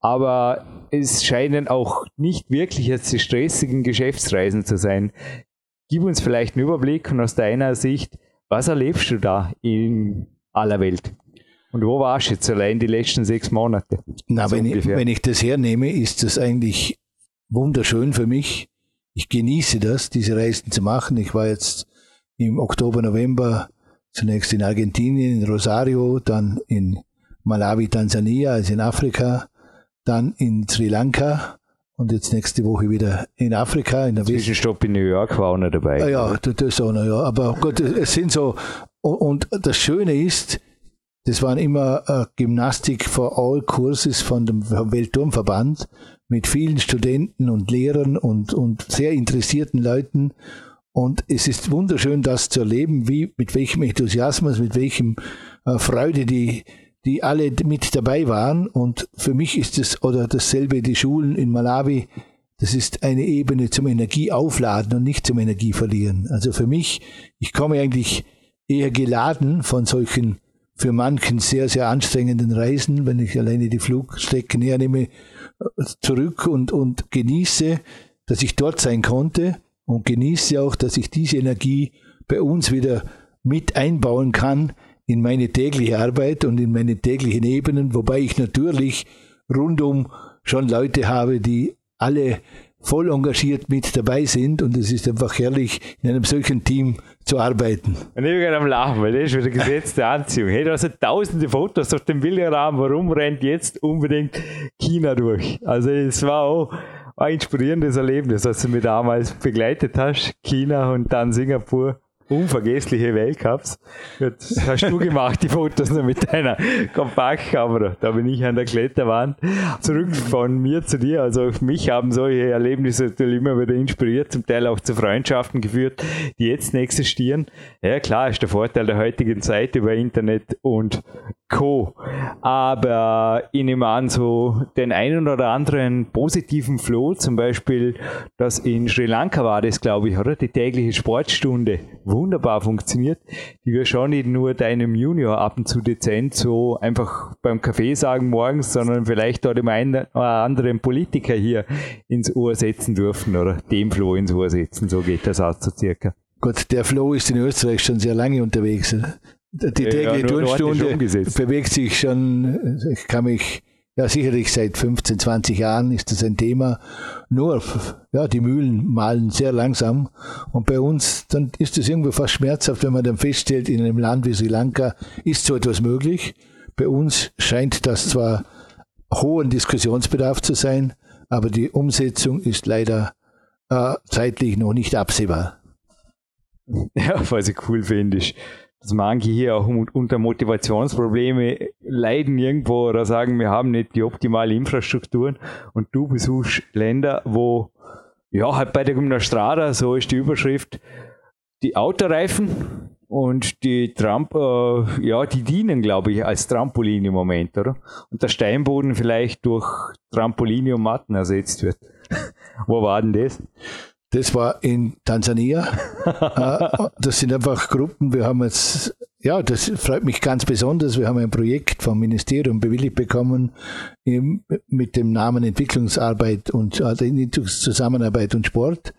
aber es scheinen auch nicht wirklich jetzt die stressigen Geschäftsreisen zu sein. Gib uns vielleicht einen Überblick und aus deiner Sicht, was erlebst du da in aller Welt? Und wo warst du jetzt allein die letzten sechs Monate? Na, so wenn, ich, wenn ich das hernehme, ist das eigentlich wunderschön für mich ich genieße das, diese Reisen zu machen. Ich war jetzt im Oktober, November zunächst in Argentinien, in Rosario, dann in Malawi, Tansania, also in Afrika, dann in Sri Lanka und jetzt nächste Woche wieder in Afrika. In der Zwischenstopp in New York war auch noch dabei. Ah, ja, das auch noch, ja. Aber Gott, es sind so, und das Schöne ist, Das waren immer äh, Gymnastik for All Kurses von dem Weltturmverband mit vielen Studenten und Lehrern und, und sehr interessierten Leuten. Und es ist wunderschön, das zu erleben, wie, mit welchem Enthusiasmus, mit welchem äh, Freude die, die alle mit dabei waren. Und für mich ist es, oder dasselbe die Schulen in Malawi, das ist eine Ebene zum Energieaufladen und nicht zum Energieverlieren. Also für mich, ich komme eigentlich eher geladen von solchen für manchen sehr, sehr anstrengenden Reisen, wenn ich alleine die Flugstrecken hernehme, zurück und, und genieße, dass ich dort sein konnte und genieße auch, dass ich diese Energie bei uns wieder mit einbauen kann in meine tägliche Arbeit und in meine täglichen Ebenen, wobei ich natürlich rundum schon Leute habe, die alle voll engagiert mit dabei sind und es ist einfach herrlich, in einem solchen Team zu arbeiten. Und ich bin gerade am Lachen, weil das ist wieder gesetzte Anziehung. Hey, da sind tausende Fotos auf dem Bilderrahmen. Warum rennt jetzt unbedingt China durch? Also es war auch ein inspirierendes Erlebnis, was du mir damals begleitet hast. China und dann Singapur unvergessliche Weltcups. Das hast du gemacht, die Fotos nur mit deiner Kompaktkamera. Da bin ich an der Kletterwand. Zurück von mir zu dir. Also mich haben solche Erlebnisse natürlich immer wieder inspiriert, zum Teil auch zu Freundschaften geführt, die jetzt existieren. Ja klar, ist der Vorteil der heutigen Zeit über Internet und Co. Aber ich nehme an, so den einen oder anderen positiven Flow, zum Beispiel, dass in Sri Lanka war das, glaube ich, oder? Die tägliche Sportstunde wunderbar funktioniert, die wir schon nicht nur deinem Junior ab und zu dezent so einfach beim Kaffee sagen morgens, sondern vielleicht dort dem einen oder anderen Politiker hier ins Ohr setzen dürfen oder dem Flow ins Ohr setzen. So geht das aus so circa. Gott, der Flow ist in Österreich schon sehr lange unterwegs. Die tägliche ja, Turnstunde bewegt sich schon, ich kann mich ja, sicherlich seit 15, 20 Jahren ist das ein Thema. Nur, ja, die Mühlen malen sehr langsam. Und bei uns, dann ist es irgendwo fast schmerzhaft, wenn man dann feststellt, in einem Land wie Sri Lanka ist so etwas möglich. Bei uns scheint das zwar hohen Diskussionsbedarf zu sein, aber die Umsetzung ist leider äh, zeitlich noch nicht absehbar. Ja, was ich cool finde, ist, dass manche hier auch unter Motivationsprobleme leiden irgendwo oder sagen, wir haben nicht die optimale Infrastrukturen und du besuchst Länder, wo ja halt bei der Gymnastrada, so ist die Überschrift, die Autoreifen und die Tramp, äh, ja, die dienen, glaube ich, als Trampolin im Moment, oder? Und der Steinboden vielleicht durch Trampoline und Matten ersetzt wird. wo war denn das? Das war in Tansania. Äh, das sind einfach Gruppen. Wir haben jetzt, ja, das freut mich ganz besonders. Wir haben ein Projekt vom Ministerium bewilligt bekommen mit dem Namen Entwicklungsarbeit und also Zusammenarbeit und Sport.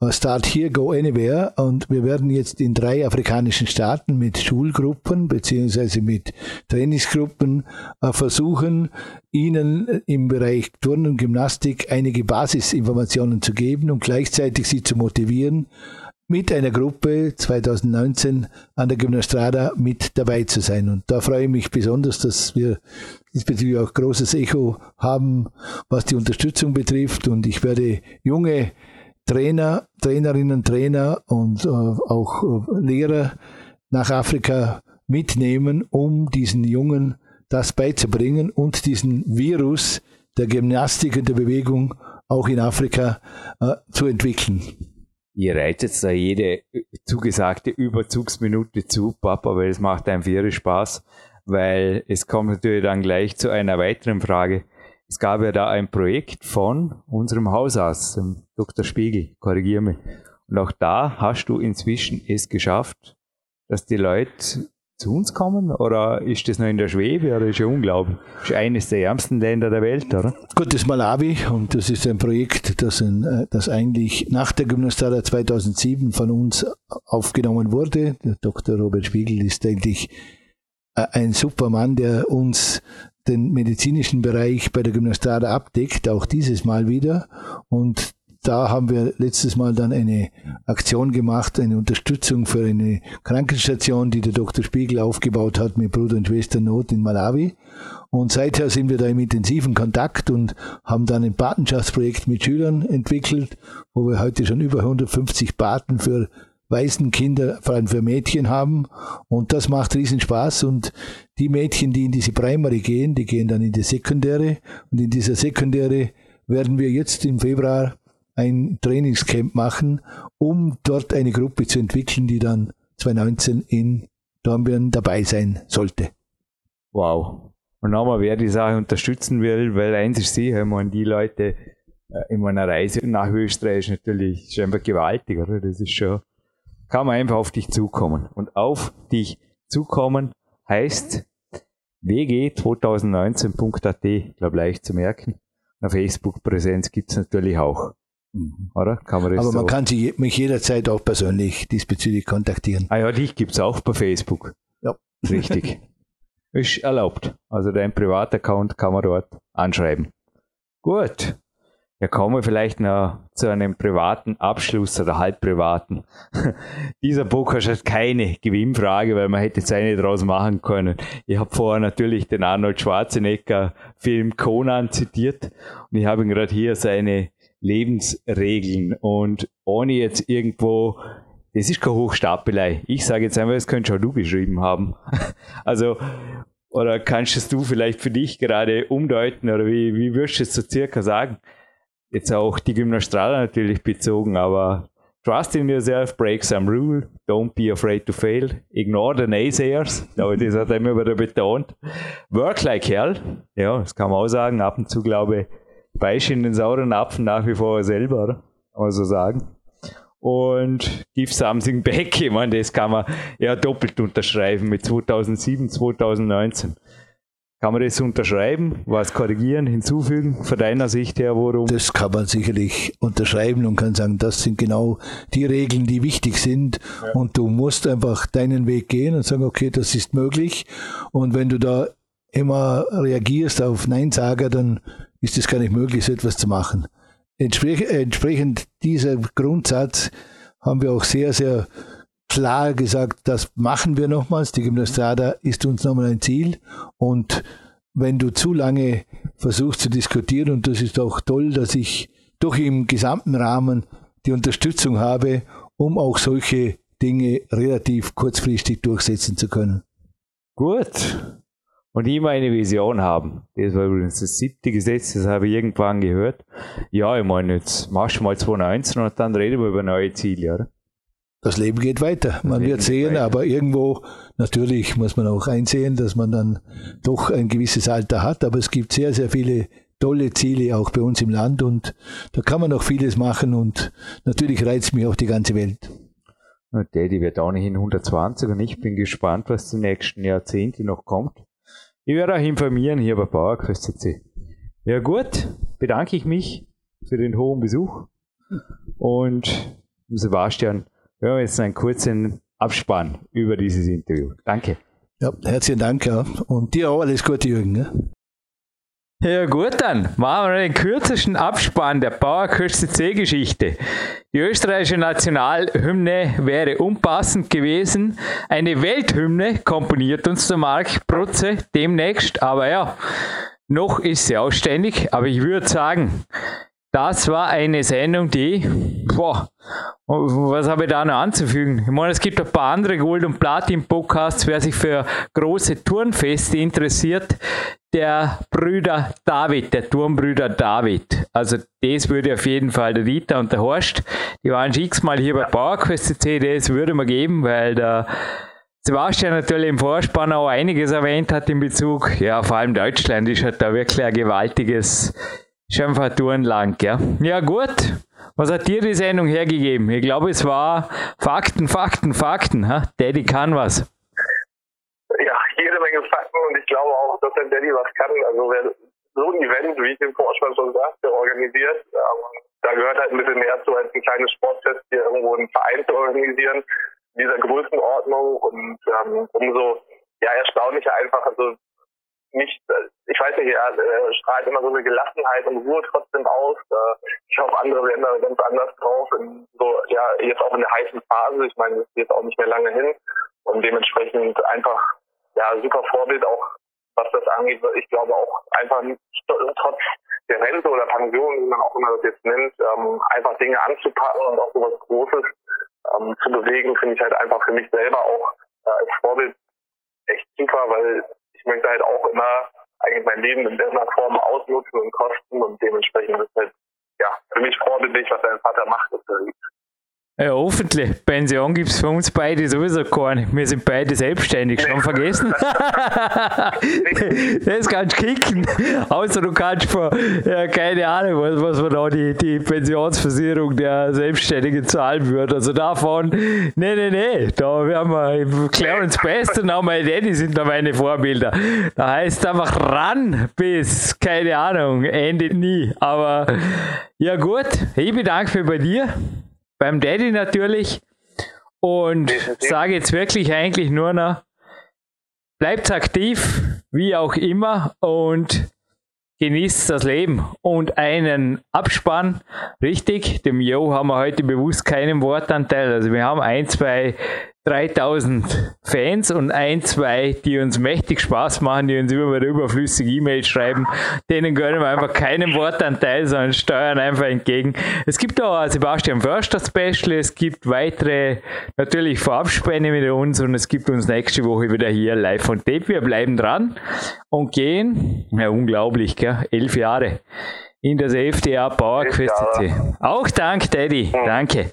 Äh, Start Here, Go Anywhere. Und wir werden jetzt in drei afrikanischen Staaten mit Schulgruppen beziehungsweise mit Trainingsgruppen äh, versuchen, ihnen im Bereich Turnen und Gymnastik einige Basisinformationen zu geben und gleichzeitig sie zu motivieren, mit einer Gruppe 2019 an der Gymnastrada mit dabei zu sein. Und da freue ich mich besonders, dass wir diesbezüglich auch großes Echo haben, was die Unterstützung betrifft. Und ich werde junge Trainer, Trainerinnen, Trainer und äh, auch äh, Lehrer nach Afrika mitnehmen, um diesen Jungen das beizubringen und diesen Virus der Gymnastik und der Bewegung auch in Afrika äh, zu entwickeln. Ihr reitet da jede zugesagte Überzugsminute zu, Papa, weil es macht einem Viere Spaß, weil es kommt natürlich dann gleich zu einer weiteren Frage. Es gab ja da ein Projekt von unserem Hausarzt, dem Dr. Spiegel, korrigier mich. Und auch da hast du inzwischen es geschafft, dass die Leute zu uns kommen? Oder ist das noch in der Schwebe? Oder ist ja unglaublich? Das ist eines der ärmsten Länder der Welt, oder? Gut, das ist Malawi und das ist ein Projekt, das, in, äh, das eigentlich nach der Gymnastada 2007 von uns aufgenommen wurde. Der Dr. Robert Spiegel ist eigentlich äh, ein super Mann, der uns den medizinischen Bereich bei der Gymnastada abdeckt, auch dieses Mal wieder. Und da haben wir letztes Mal dann eine Aktion gemacht, eine Unterstützung für eine Krankenstation, die der Dr. Spiegel aufgebaut hat mit Bruder und Schwester Not in Malawi. Und seither sind wir da im intensiven Kontakt und haben dann ein Patenschaftsprojekt mit Schülern entwickelt, wo wir heute schon über 150 Paten für Waisenkinder, vor allem für Mädchen haben. Und das macht riesen Spaß. Und die Mädchen, die in diese Primary gehen, die gehen dann in die Sekundäre. Und in dieser Sekundäre werden wir jetzt im Februar ein Trainingscamp machen, um dort eine Gruppe zu entwickeln, die dann 2019 in Dornbirn dabei sein sollte. Wow. Und nochmal, wer die Sache unterstützen will, weil eins ist sicher, man, die Leute äh, in meiner Reise nach Österreich ist natürlich ist einfach gewaltig, oder? Das ist schon, kann man einfach auf dich zukommen. Und auf dich zukommen heißt wg2019.at, glaube leicht zu merken. Eine Facebook-Präsenz gibt es natürlich auch. Mhm. Oder? Kann man das Aber man so kann sie, mich jederzeit auch persönlich diesbezüglich kontaktieren. Ah ja, dich gibt es auch bei Facebook. Ja. Richtig. ist erlaubt. Also dein Privataccount kann man dort anschreiben. Gut. Ja, kommen wir vielleicht noch zu einem privaten Abschluss oder halb privaten. Dieser Podcast hat keine Gewinnfrage, weil man hätte jetzt eine draus machen können. Ich habe vorher natürlich den Arnold Schwarzenegger Film Conan zitiert und ich habe gerade hier seine Lebensregeln und ohne jetzt irgendwo das ist keine Hochstapelei. Ich sage jetzt einfach, das könntest auch du geschrieben haben. Also, oder kannst du vielleicht für dich gerade umdeuten oder wie, wie würdest du es so circa sagen? Jetzt auch die Gymnastrada natürlich bezogen, aber trust in yourself, break some rule, don't be afraid to fail, ignore the naysayers, aber das hat er immer wieder betont. Work like hell, ja, das kann man auch sagen, ab und zu glaube ich, beiß in den sauren Apfen nach wie vor selber, kann man so sagen und Give Something Back. Ich meine, das kann man ja doppelt unterschreiben mit 2007, 2019. Kann man das unterschreiben, was korrigieren, hinzufügen, von deiner Sicht her, worum? Das kann man sicherlich unterschreiben und kann sagen, das sind genau die Regeln, die wichtig sind. Ja. Und du musst einfach deinen Weg gehen und sagen, okay, das ist möglich. Und wenn du da immer reagierst auf Neinsager, dann ist es gar nicht möglich, so etwas zu machen. Entsprech, entsprechend dieser Grundsatz haben wir auch sehr, sehr klar gesagt, das machen wir nochmals. Die Gymnastrada ist uns nochmal ein Ziel. Und wenn du zu lange versuchst zu diskutieren, und das ist auch toll, dass ich doch im gesamten Rahmen die Unterstützung habe, um auch solche Dinge relativ kurzfristig durchsetzen zu können. Gut und immer eine Vision haben. Das war übrigens das siebte Gesetz, das habe ich irgendwann gehört. Ja, ich meine, jetzt machst du mal 2019 und dann reden wir über neue Ziele, oder? Das Leben geht weiter. Man wird sehen, weiter. aber irgendwo natürlich muss man auch einsehen, dass man dann doch ein gewisses Alter hat. Aber es gibt sehr, sehr viele tolle Ziele auch bei uns im Land und da kann man noch vieles machen und natürlich reizt mich auch die ganze Welt. Daddy wird auch nicht in 120 und ich bin gespannt, was die nächsten Jahrzehnte noch kommt. Ich werde euch informieren hier bei PowerQuest CC. Ja gut, bedanke ich mich für den hohen Besuch und Sebastian, wir haben jetzt einen kurzen Abspann über dieses Interview. Danke. Ja, herzlichen Dank ja. und dir auch alles Gute, Jürgen. Ja? Ja gut, dann machen wir den kürzesten Abspann der Bauerkürze C-Geschichte. Die österreichische Nationalhymne wäre unpassend gewesen. Eine Welthymne komponiert uns der Mark Prutze demnächst, aber ja, noch ist sie ausständig, aber ich würde sagen, das war eine Sendung, die, boah, was habe ich da noch anzufügen? Ich meine, es gibt ein paar andere Gold- und Platin-Podcasts, wer sich für große Turnfeste interessiert, der Brüder David, der Turmbrüder David. Also das würde auf jeden Fall der Dieter und der Horst, die waren schon x-mal hier bei PowerQuest CC, das würde man geben, weil der Sebastian natürlich im Vorspann auch einiges erwähnt hat in Bezug, ja, vor allem Deutschland ist halt da wirklich ein gewaltiges Tourenland, ja. Ja, gut. Was hat dir die Sendung hergegeben? Ich glaube, es war Fakten, Fakten, Fakten. Ha? Daddy kann was und ich glaube auch, dass der Daddy was kann. Also wer so ein Event, wie ich den Vorspann schon sagte, organisiert, ähm, da gehört halt ein bisschen mehr zu, als ein kleines Sportfest hier irgendwo einen Verein zu organisieren, dieser Größenordnung und ähm, umso ja, erstaunlicher einfach, also nicht, ich weiß nicht, er äh, strahlt immer so eine Gelassenheit und Ruhe trotzdem aus. Äh, ich hoffe, andere da ganz anders drauf. In so, ja, jetzt auch in der heißen Phase. Ich meine, das ist jetzt auch nicht mehr lange hin. Und dementsprechend einfach ja, super Vorbild auch, was das angeht. Ich glaube auch einfach trotz der Rente oder Pension, wie man auch immer das jetzt nennt, ähm, einfach Dinge anzupacken und auch sowas Großes, ähm, zu bewegen, finde ich halt einfach für mich selber auch äh, als Vorbild echt super, weil ich möchte halt auch immer eigentlich mein Leben in irgendeiner Form ausnutzen und kosten und dementsprechend ist halt ja für mich vorbildlich, was dein Vater macht. Ist, ja, hoffentlich. Pension gibt es für uns beide sowieso keine. Wir sind beide selbstständig. Schon vergessen? das kannst du kicken. Außer du kannst für, ja, keine Ahnung, was, was man da die, die Pensionsversicherung der Selbstständigen zahlen würde. Also davon, nee, nee, nee. Da werden wir Clarence Best und auch meine Daddy sind da meine Vorbilder. Da heißt einfach ran bis, keine Ahnung, Ende nie. Aber ja, gut. Ich bedanke mich bei dir beim Daddy natürlich und sage jetzt wirklich eigentlich nur noch, bleibt aktiv, wie auch immer und genießt das Leben und einen Abspann. Richtig, dem Jo haben wir heute bewusst keinen Wortanteil. Also wir haben ein, zwei 3000 Fans und ein, zwei, die uns mächtig Spaß machen, die uns immer wieder überflüssige E-Mails schreiben. Denen gönnen wir einfach keinen Wortanteil, sondern steuern einfach entgegen. Es gibt auch Sebastian Förster Special, es gibt weitere natürlich Vorabspende mit uns und es gibt uns nächste Woche wieder hier live von Tape. Wir bleiben dran und gehen, ja unglaublich, gell? elf Jahre in das FDA Power Quest. Auch dank, Daddy. Danke.